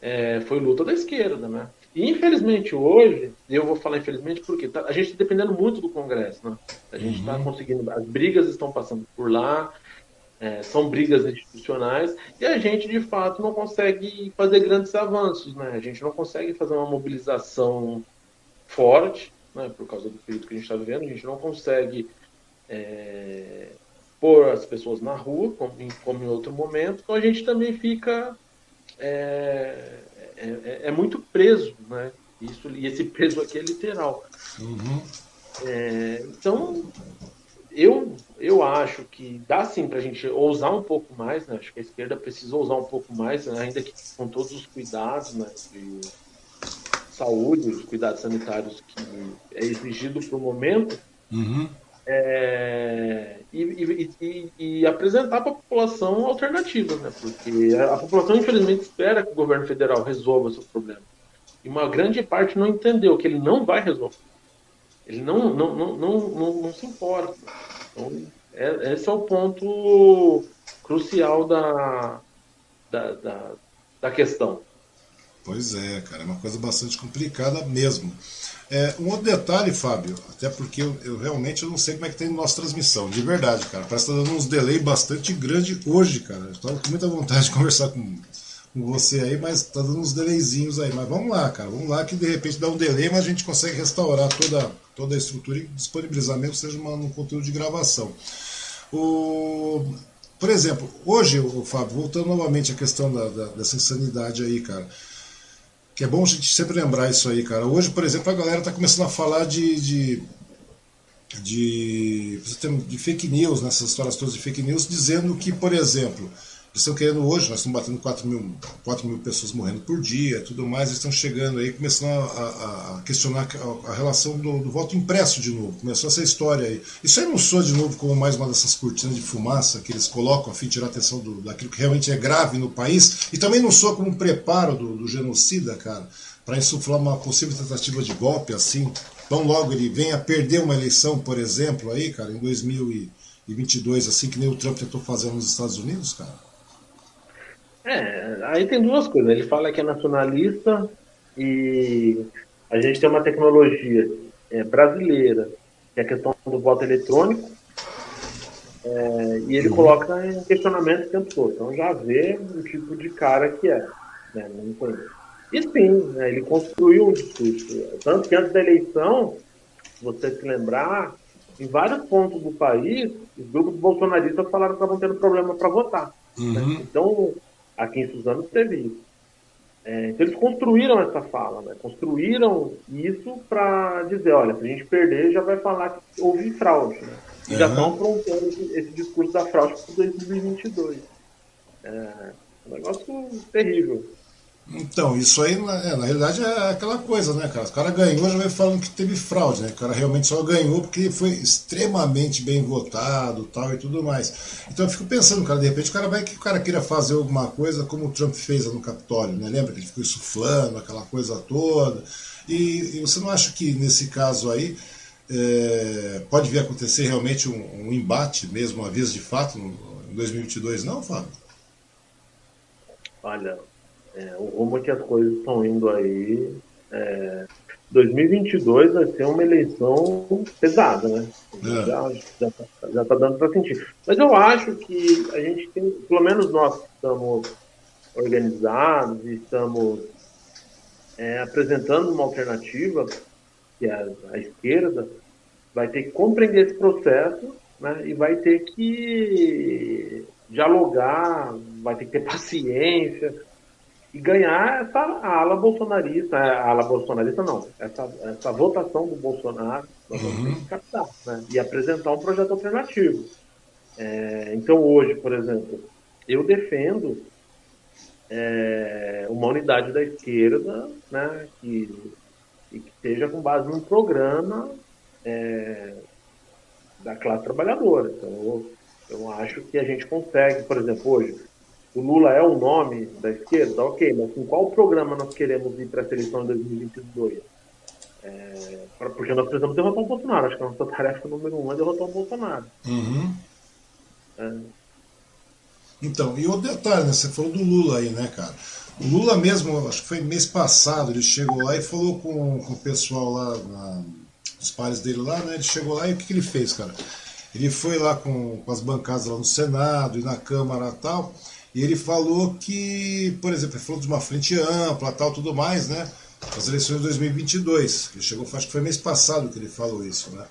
é, foi luta da esquerda, né? E infelizmente hoje, eu vou falar infelizmente porque tá, a gente está dependendo muito do Congresso, né? A gente está uhum. conseguindo, as brigas estão passando por lá, é, são brigas institucionais e a gente de fato não consegue fazer grandes avanços, né? A gente não consegue fazer uma mobilização forte, né? Por causa do período que a gente está vivendo, a gente não consegue é, pôr as pessoas na rua, como em, como em outro momento, então a gente também fica é, é, é, é muito preso, né? Isso, e esse peso aqui é literal. Uhum. É, então, eu, eu acho que dá sim para a gente ousar um pouco mais, né? Acho que a esquerda precisa ousar um pouco mais, né? ainda que com todos os cuidados né? de saúde, os cuidados sanitários que é exigido para o momento. Uhum é, e, e, e, apresentar para a população alternativas, né? porque a, população, infelizmente, espera que o governo federal resolva seus problemas. E uma grande parte não entendeu que ele não vai resolver. Ele não, não, não, não, não, não se importa. Então, é, esse é o ponto crucial da, da, da, da questão. Pois é, cara, é uma coisa bastante complicada mesmo. É, um outro detalhe, Fábio, até porque eu, eu, realmente eu não sei como é que tem nossa transmissão, de verdade, cara. Parece que tá dando uns delay bastante grande hoje, cara. Tava com muita vontade de conversar com, com você aí, mas tá dando uns delayzinhos aí. Mas vamos lá, cara, vamos lá que de repente dá um delay, mas a gente consegue restaurar toda, toda a estrutura e disponibilizar mesmo, seja uma, um conteúdo de gravação. O, por exemplo, hoje, o Fábio, voltando novamente à questão da, da, dessa insanidade aí, cara. Que é bom a gente sempre lembrar isso aí, cara. Hoje, por exemplo, a galera está começando a falar de, de, de, de fake news, nessas histórias todas de fake news, dizendo que, por exemplo, estão querendo hoje, nós estamos batendo 4 mil, 4 mil pessoas morrendo por dia tudo mais, eles estão chegando aí, começando a, a, a questionar a, a relação do, do, voto impresso de novo. Começou essa história aí. Isso aí não soa de novo como mais uma dessas cortinas de fumaça que eles colocam a fim de tirar a atenção do, daquilo que realmente é grave no país, e também não soa como um preparo do, do genocida, cara, para insuflar uma possível tentativa de golpe assim. Tão logo ele venha perder uma eleição, por exemplo, aí, cara, em 2022, assim que nem o Trump tentou fazer nos Estados Unidos, cara. É, aí tem duas coisas. Ele fala que é nacionalista e a gente tem uma tecnologia é, brasileira, que é a questão do voto eletrônico, é, e ele coloca em questionamento o tempo todo. Então já vê o tipo de cara que é. Né? Não conheço. E sim, né, ele construiu um discurso. Tanto que antes da eleição, se você se lembrar, em vários pontos do país, os grupos bolsonaristas falaram que estavam tendo problema para votar. Né? Uhum. Né? Então, Aqui em Suzano teve isso. É, então eles construíram essa fala, né? construíram isso para dizer, olha, se a gente perder, já vai falar que houve fraude. Né? E uhum. já estão aprontando esse, esse, discurso da fraude para 2022. É um negócio terrível. Então, isso aí, na, é, na realidade, é aquela coisa, né, cara? O cara ganhou, já vai falando que teve fraude, né? O cara realmente só ganhou porque foi extremamente bem votado tal e tudo mais. Então eu fico pensando, cara, de repente o cara vai que o cara queira fazer alguma coisa como o Trump fez no Capitólio, né? Lembra que ele ficou insuflando aquela coisa toda? E, e você não acha que nesse caso aí é, pode vir a acontecer realmente um, um embate mesmo, uma vez de fato, no, em 2022, não, Fábio? Olha, é, o rumo que as coisas estão indo aí. É, 2022 vai ser uma eleição pesada, né? É. Já, já, tá, já tá dando para sentir. Mas eu acho que a gente tem, pelo menos nós que estamos organizados e estamos é, apresentando uma alternativa, que é a, a, esquerda, vai ter que compreender esse processo né, e vai ter que dialogar, vai ter que ter paciência e ganhar essa ala bolsonarista, é, a ala bolsonarista não, essa, essa votação do Bolsonaro, uhum. captar, né? E apresentar um projeto alternativo. É, então hoje, por exemplo, eu defendo é, uma unidade da esquerda, né, que, que esteja com base num programa é, da classe trabalhadora. Então, eu, eu acho que a gente consegue, por exemplo, hoje, o Lula é o nome da esquerda, ok, mas com qual programa nós queremos ir para a eleição em 2022? É, porque nós precisamos derrotar o Bolsonaro. Acho que a nossa tarefa número um é derrotar o Bolsonaro. Uhum. É. Então, e o detalhe, né? Você falou do Lula aí, né, cara? O Lula mesmo, acho que foi mês passado, ele chegou lá e falou com, com o pessoal lá, na, os pares dele lá, né? Ele chegou lá e o que, que ele fez, cara? Ele foi lá com, com as bancadas lá no Senado e na Câmara e tal. E ele falou que, por exemplo, ele falou de uma frente ampla, tal, tudo mais, né? As eleições de 2022. Ele chegou, acho que foi mês passado que ele falou isso, né?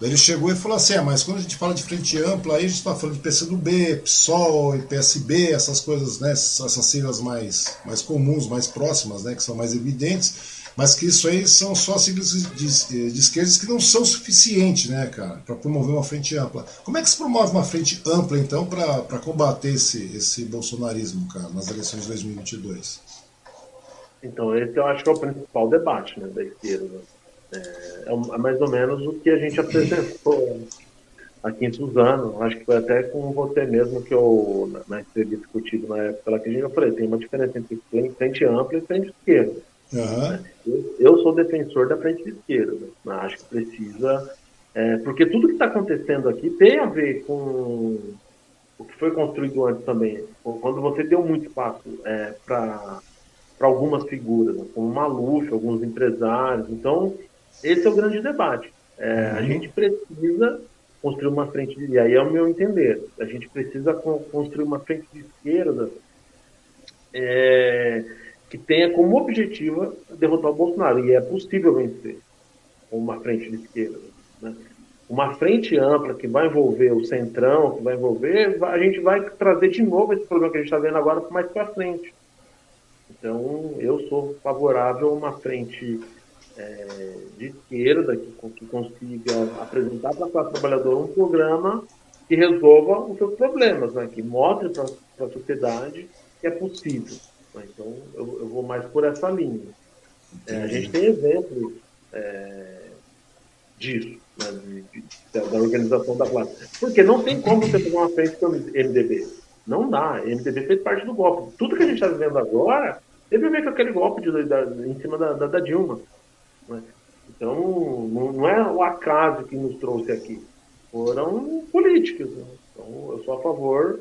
Daí ele chegou e falou assim: ah, mas quando a gente fala de frente ampla, aí a gente está falando de PCdoB, PSOL e PSB, essas coisas, né? Essas siglas mais, mais comuns, mais próximas, né? Que são mais evidentes mas que isso aí são só siglas de, de, de esquerdas que não são suficientes, né, cara, para promover uma frente ampla. Como é que se promove uma frente ampla, então, para combater esse, esse bolsonarismo, cara, nas eleições de 2022? Então, esse eu acho que é o principal debate né, da esquerda. É, é, mais ou menos o que a gente apresentou aqui em Suzano. Acho que foi até com você mesmo que eu, na entrevista discutido na época lá que a gente, eu falei, tem uma diferença entre frente ampla e frente esquerda. Uhum. Eu, sou defensor da frente de esquerda. Né? Acho que precisa. É, porque tudo que está acontecendo aqui tem a ver com o que foi construído antes também. Quando você deu muito espaço é, para algumas figuras, né? como Maluf, alguns empresários. Então, esse é o grande debate. É, uhum. A gente precisa construir uma frente de. E aí é o meu entender. A gente precisa construir uma frente de esquerda. É, que tenha como objetivo derrotar o Bolsonaro. E é possível vencer com uma frente de esquerda. Né? Uma frente ampla que vai envolver o centrão, que vai envolver, a gente vai trazer de novo esse problema que a gente está vendo agora mais para frente. Então, eu sou favorável a uma frente é, de esquerda que, que consiga apresentar para a classe trabalhadora um programa que resolva os seus problemas, né? que mostre para a sociedade que é possível. Né? Então, eu, eu, vou mais por essa linha. É, a gente tem exemplos é, disso, né, de, de, da organização da classe. Porque não tem como você pegar uma frente com o MDB. Não dá. MDB fez parte do golpe. Tudo que a gente está vivendo agora teve a ver com aquele golpe de, da, em cima da, da, da Dilma. Né? Então, não, não, é o acaso que nos trouxe aqui. Foram políticos. Né? Então, eu sou a favor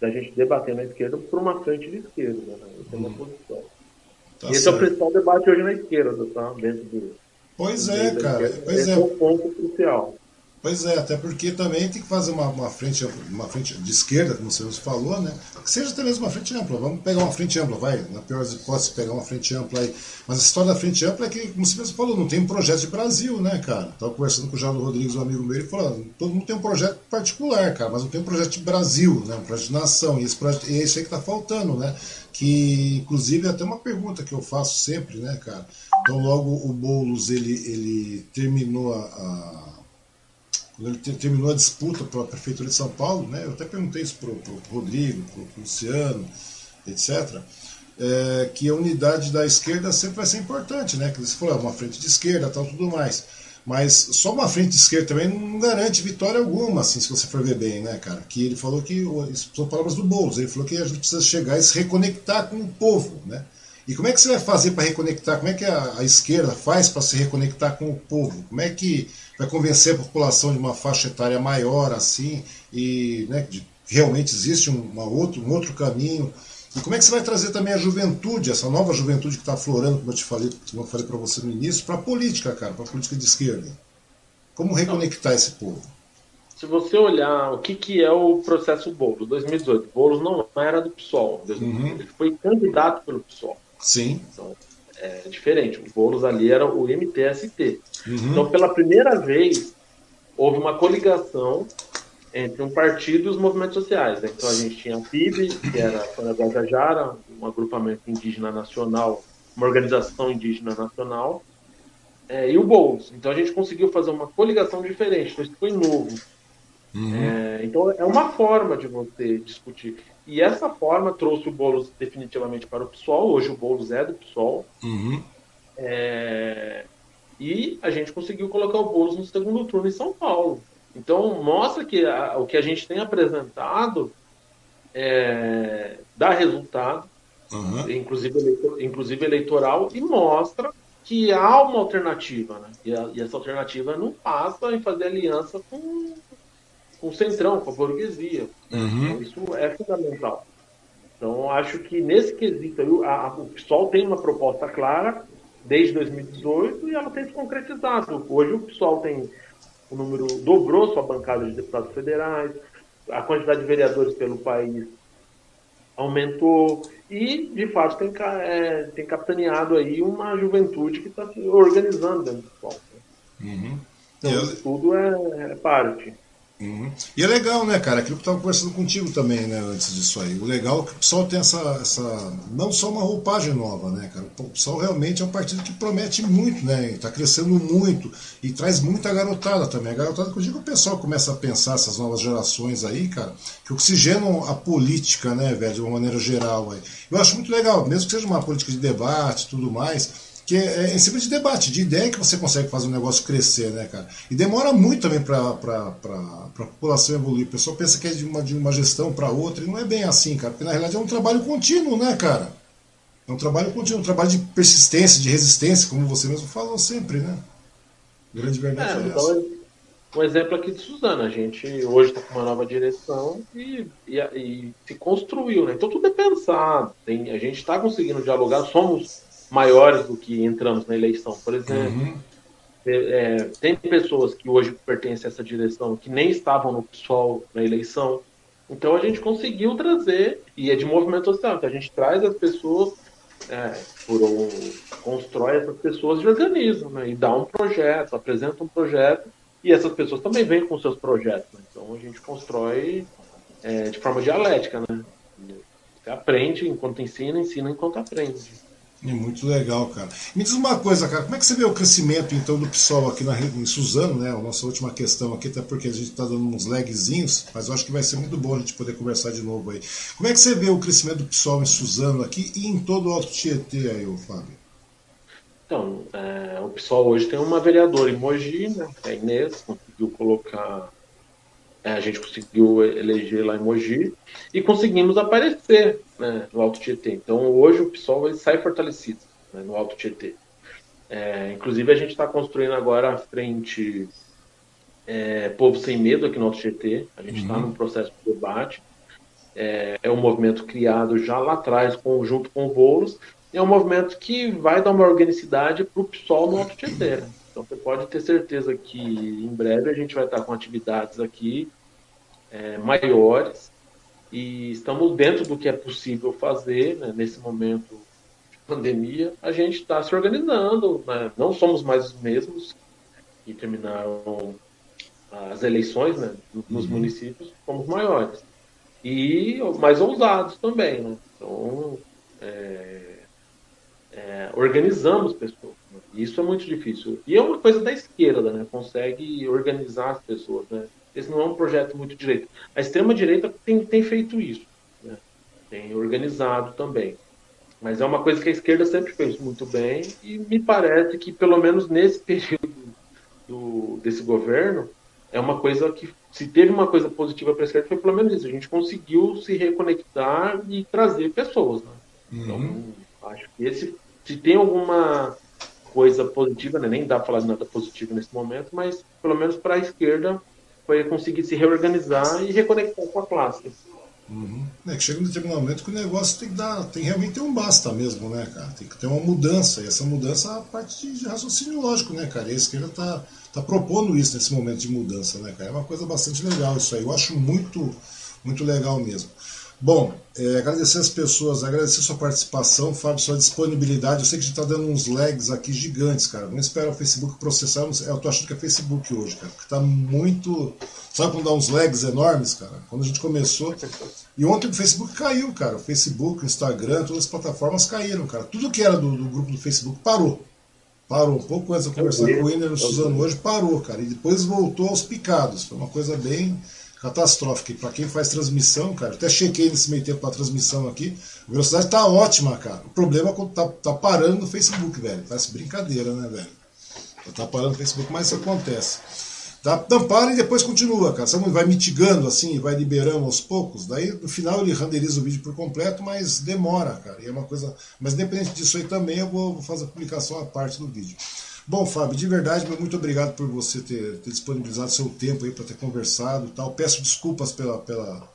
da gente debater na esquerda por uma frente de esquerda. Né? Essa é a minha hum. posição. Tá esse certo. é o principal debate hoje na esquerda, tá? Dentro do. Pois é, cara. Pois esse é. é o ponto crucial. Pois é, até porque também tem que fazer uma, uma, frente, uma frente de esquerda, como você falou, né? Que seja até mesmo uma frente ampla. Vamos pegar uma frente ampla, vai. Na pior das hipóteses, pegar uma frente ampla aí. Mas a história da frente ampla é que, como você mesmo falou, não tem um projeto de Brasil, né, cara? Estava conversando com o Jairo Rodrigues, um amigo meu, ele falou: todo mundo tem um projeto particular, cara, mas não tem um projeto de Brasil, né? Um projeto de nação. E, esse projeto, e é isso aí que está faltando, né? Que, inclusive, é até uma pergunta que eu faço sempre, né, cara? Então, logo o Boulos ele, ele terminou a, a quando ele terminou a disputa para a Prefeitura de São Paulo, né, eu até perguntei isso para o Rodrigo, para o Luciano, etc. é, que a unidade da esquerda sempre vai ser importante, né? Que você falou, é uma frente de esquerda, tal, tudo mais. Mas só uma frente de esquerda também não garante vitória alguma, assim, se você for ver bem, né, cara? Que ele falou que, são palavras do Boulos, ele falou que a gente precisa chegar e se reconectar com o povo, né? E como é que você vai fazer para reconectar? Como é que a, a esquerda faz para se reconectar com o povo? Como é que vai convencer a população de uma faixa etária maior assim e né, de, realmente existe um, uma outro, um outro caminho? E como é que você vai trazer também a juventude, essa nova juventude que está aflorando, como eu te falei, como eu falei para você no início, para a política, cara, para a política de esquerda? Como reconectar esse povo? Se você olhar o que, que é o processo Boulos, 2018, Boulos não era do PSOL, uhum. ele foi candidato pelo PSOL. Sim. Então, é diferente. O Boulos ali era o MTST. Uhum. Então, pela primeira vez, houve uma coligação entre um partido e os movimentos sociais. Né? Então, a gente tinha a PIB, que era a Guajajara, um agrupamento indígena nacional, uma organização indígena nacional, é, e o Boulos. Então, a gente conseguiu fazer uma coligação diferente. Então, isso foi novo. Uhum. É, então, é uma forma de você discutir. E essa forma trouxe o Boulos definitivamente para o PSOL. Hoje o Boulos é do PSOL. Uhum. É... E a gente conseguiu colocar o Boulos no segundo turno em São Paulo. Então mostra que a, o que a gente tem apresentado é, dá resultado, uhum. inclusive, eleitor, inclusive eleitoral, e mostra que há uma alternativa. Né? E, a, e essa alternativa não passa em fazer aliança com com o centrão, com a burguesia. Uhum. Então, isso é fundamental. Então, acho que nesse quesito, a, a, o PSOL tem uma proposta clara desde 2018 e ela tem se concretizado. Hoje o PSOL tem o número, dobrou sua bancada de deputados federais, a quantidade de vereadores pelo país aumentou e, de fato, tem, é, tem capitaneado aí uma juventude que está se organizando dentro do PSOL. Uhum. Então, Eu... tudo é, é parte. E é legal, né, cara? Aquilo que eu estava conversando contigo também, né, antes disso aí. O legal é que o PSOL tem essa, essa. Não só uma roupagem nova, né, cara? O PSOL realmente é um partido que promete muito, né? Está crescendo muito e traz muita garotada também. A garotada que eu digo, o pessoal começa a pensar, essas novas gerações aí, cara, que oxigenam a política, né, velho, de uma maneira geral aí. Eu acho muito legal, mesmo que seja uma política de debate e tudo mais que é, é em cima de debate, de ideia que você consegue fazer um negócio crescer, né, cara? E demora muito também para a população evoluir. O pessoal pensa que é de uma, de uma gestão para outra, e não é bem assim, cara, porque na realidade é um trabalho contínuo, né, cara? É um trabalho contínuo, um trabalho de persistência, de resistência, como você mesmo falou sempre, né? grande verdade é, é então. Um exemplo aqui de Suzana, a gente hoje está com uma nova direção e, e, e, se construiu, né? Então tudo é pensado, tem, a gente está conseguindo dialogar, somos maiores do que entramos na eleição. Por exemplo, uhum. é, tem pessoas que hoje pertencem a essa direção que nem estavam no PSOL na eleição. Então a gente conseguiu trazer, e é de movimento social, então a gente traz as pessoas, é, por um, constrói essas pessoas de organiza, né, e dá um projeto, apresenta um projeto, e essas pessoas também vêm com seus projetos. Né, então a gente constrói é, de forma dialética, né? Você aprende enquanto ensina, ensina enquanto aprende. É muito legal, cara. Me diz uma coisa, cara, como é que você vê o crescimento então do PSOL aqui na, em Suzano, né? A nossa última questão aqui, até porque a gente está dando uns lagzinhos, mas eu acho que vai ser muito bom a gente poder conversar de novo aí. Como é que você vê o crescimento do PSOL em Suzano aqui e em todo o Alto Tietê aí, ô Fábio? Então, é, o PSOL hoje tem uma vereadora em Mogi, né? É a Inês, conseguiu colocar é, a gente conseguiu eleger lá em Mogi e conseguimos aparecer né, no Alto Tietê. Então hoje o PSOL sai fortalecido né, no Alto Tietê. É, inclusive a gente está construindo agora a frente é, Povo Sem Medo aqui no Alto Tietê. A gente está uhum. num processo de debate. É, é, um movimento criado já lá atrás com, junto com o Volos. É um movimento que vai dar uma organicidade para o PSOL no Alto Tietê. Né? Então você pode ter certeza que em breve a gente vai estar com atividades aqui é, maiores e estamos dentro do que é possível fazer né, nesse momento de pandemia. A gente está se organizando, né? não somos mais os mesmos que terminaram as eleições né, nos uhum. municípios, somos maiores e mais ousados também. Né? Então, é, é, organizamos pessoas. Isso é muito difícil. E é uma coisa da esquerda, né? Consegue organizar as pessoas, né? Esse não é um projeto muito direito. A extrema-direita tem, tem feito isso. Né? Tem organizado também. Mas é uma coisa que a esquerda sempre fez muito bem e me parece que, pelo menos nesse período do, desse governo, é uma coisa que, se teve uma coisa positiva para a esquerda, foi pelo menos isso. A gente conseguiu se reconectar e trazer pessoas. Né? Então, uhum. Então, acho que esse, se tem alguma coisa positiva, né? nem dá para falar de nada positivo nesse momento, mas pelo menos para a esquerda foi conseguir se reorganizar e reconectar com a classe. Uhum. É que chega um determinado momento que o negócio tem que dar, tem realmente ter um basta mesmo, né, cara? Tem que ter uma mudança, e essa mudança é a parte de raciocínio lógico, né, cara? E a esquerda tá, tá propondo isso nesse momento de mudança, né, cara? É uma coisa bastante legal isso aí. Eu acho muito, muito legal mesmo. Bom, é, agradecer as pessoas, agradecer sua participação, Fábio, sua disponibilidade. Eu sei que a gente está dando uns lags aqui gigantes, cara. Não espera o Facebook processar. Eu tô achando que é Facebook hoje, cara, porque tá muito. Sabe quando dá uns lags enormes, cara? Quando a gente começou. E ontem o Facebook caiu, cara. O Facebook, o Instagram, todas as plataformas caíram, cara. Tudo que era do, do grupo do Facebook parou. Parou. Um pouco antes de eu conversar com o Winner no Suzano hoje, parou, cara. E depois voltou aos picados. Foi uma coisa bem catastrófica. E para quem faz transmissão, cara, até chequei nesse meio tempo para transmissão aqui, a velocidade tá ótima, cara. O problema é quando tá, tá parando no Facebook, velho. Parece brincadeira, né, velho? Tá parando no Facebook, mas isso acontece. Tá, não para e depois continua, cara. Você vai mitigando assim, vai liberando aos poucos. Daí no final ele renderiza o vídeo por completo, mas demora, cara. E é uma coisa. Mas independente disso aí também, eu vou fazer a publicação à parte do vídeo. Bom, Fábio, de verdade, muito obrigado por você ter, ter disponibilizado seu tempo aí para ter conversado e tal. Peço desculpas pela, pela,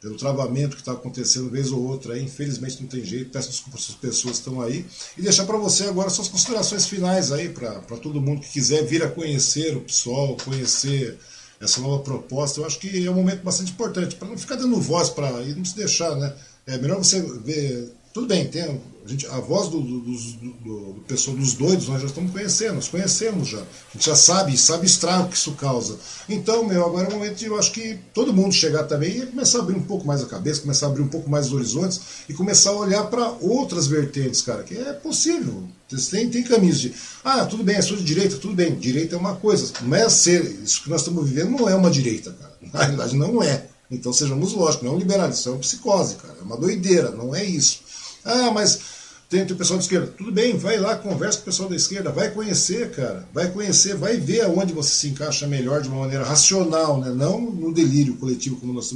pelo travamento que está acontecendo vez ou outra aí. Infelizmente não tem jeito. Peço desculpas às pessoas que estão aí. E deixar para você agora suas considerações finais aí para todo mundo que quiser vir a conhecer o PSOL, conhecer essa nova proposta. Eu acho que é um momento bastante importante para não ficar dando voz para e não se deixar, né? É melhor você ver tudo bem, tem, a, gente, a voz do, do, do, do, pessoal, dos doidos nós já estamos conhecendo, nós conhecemos já. A gente já sabe, sabe estrago que isso causa. Então, meu, agora é o momento de eu acho que todo mundo chegar também e começar a abrir um pouco mais a cabeça, começar a abrir um pouco mais os horizontes e começar a olhar para outras vertentes, cara, que é possível. Tem, tem caminhos de. Ah, tudo bem, é sou de direita, tudo bem. Direita é uma coisa. Não é ser. Isso que nós estamos vivendo não é uma direita, cara. Na realidade, não é. Então sejamos lógicos, não é um liberalismo, é uma psicose, cara. É uma doideira, não é isso. Ah, mas tem, tem o pessoal da esquerda. Tudo bem, vai lá, conversa com o pessoal da esquerda, vai conhecer, cara. Vai conhecer, vai ver aonde você se encaixa melhor de uma maneira racional, né? não no delírio coletivo como nós estamos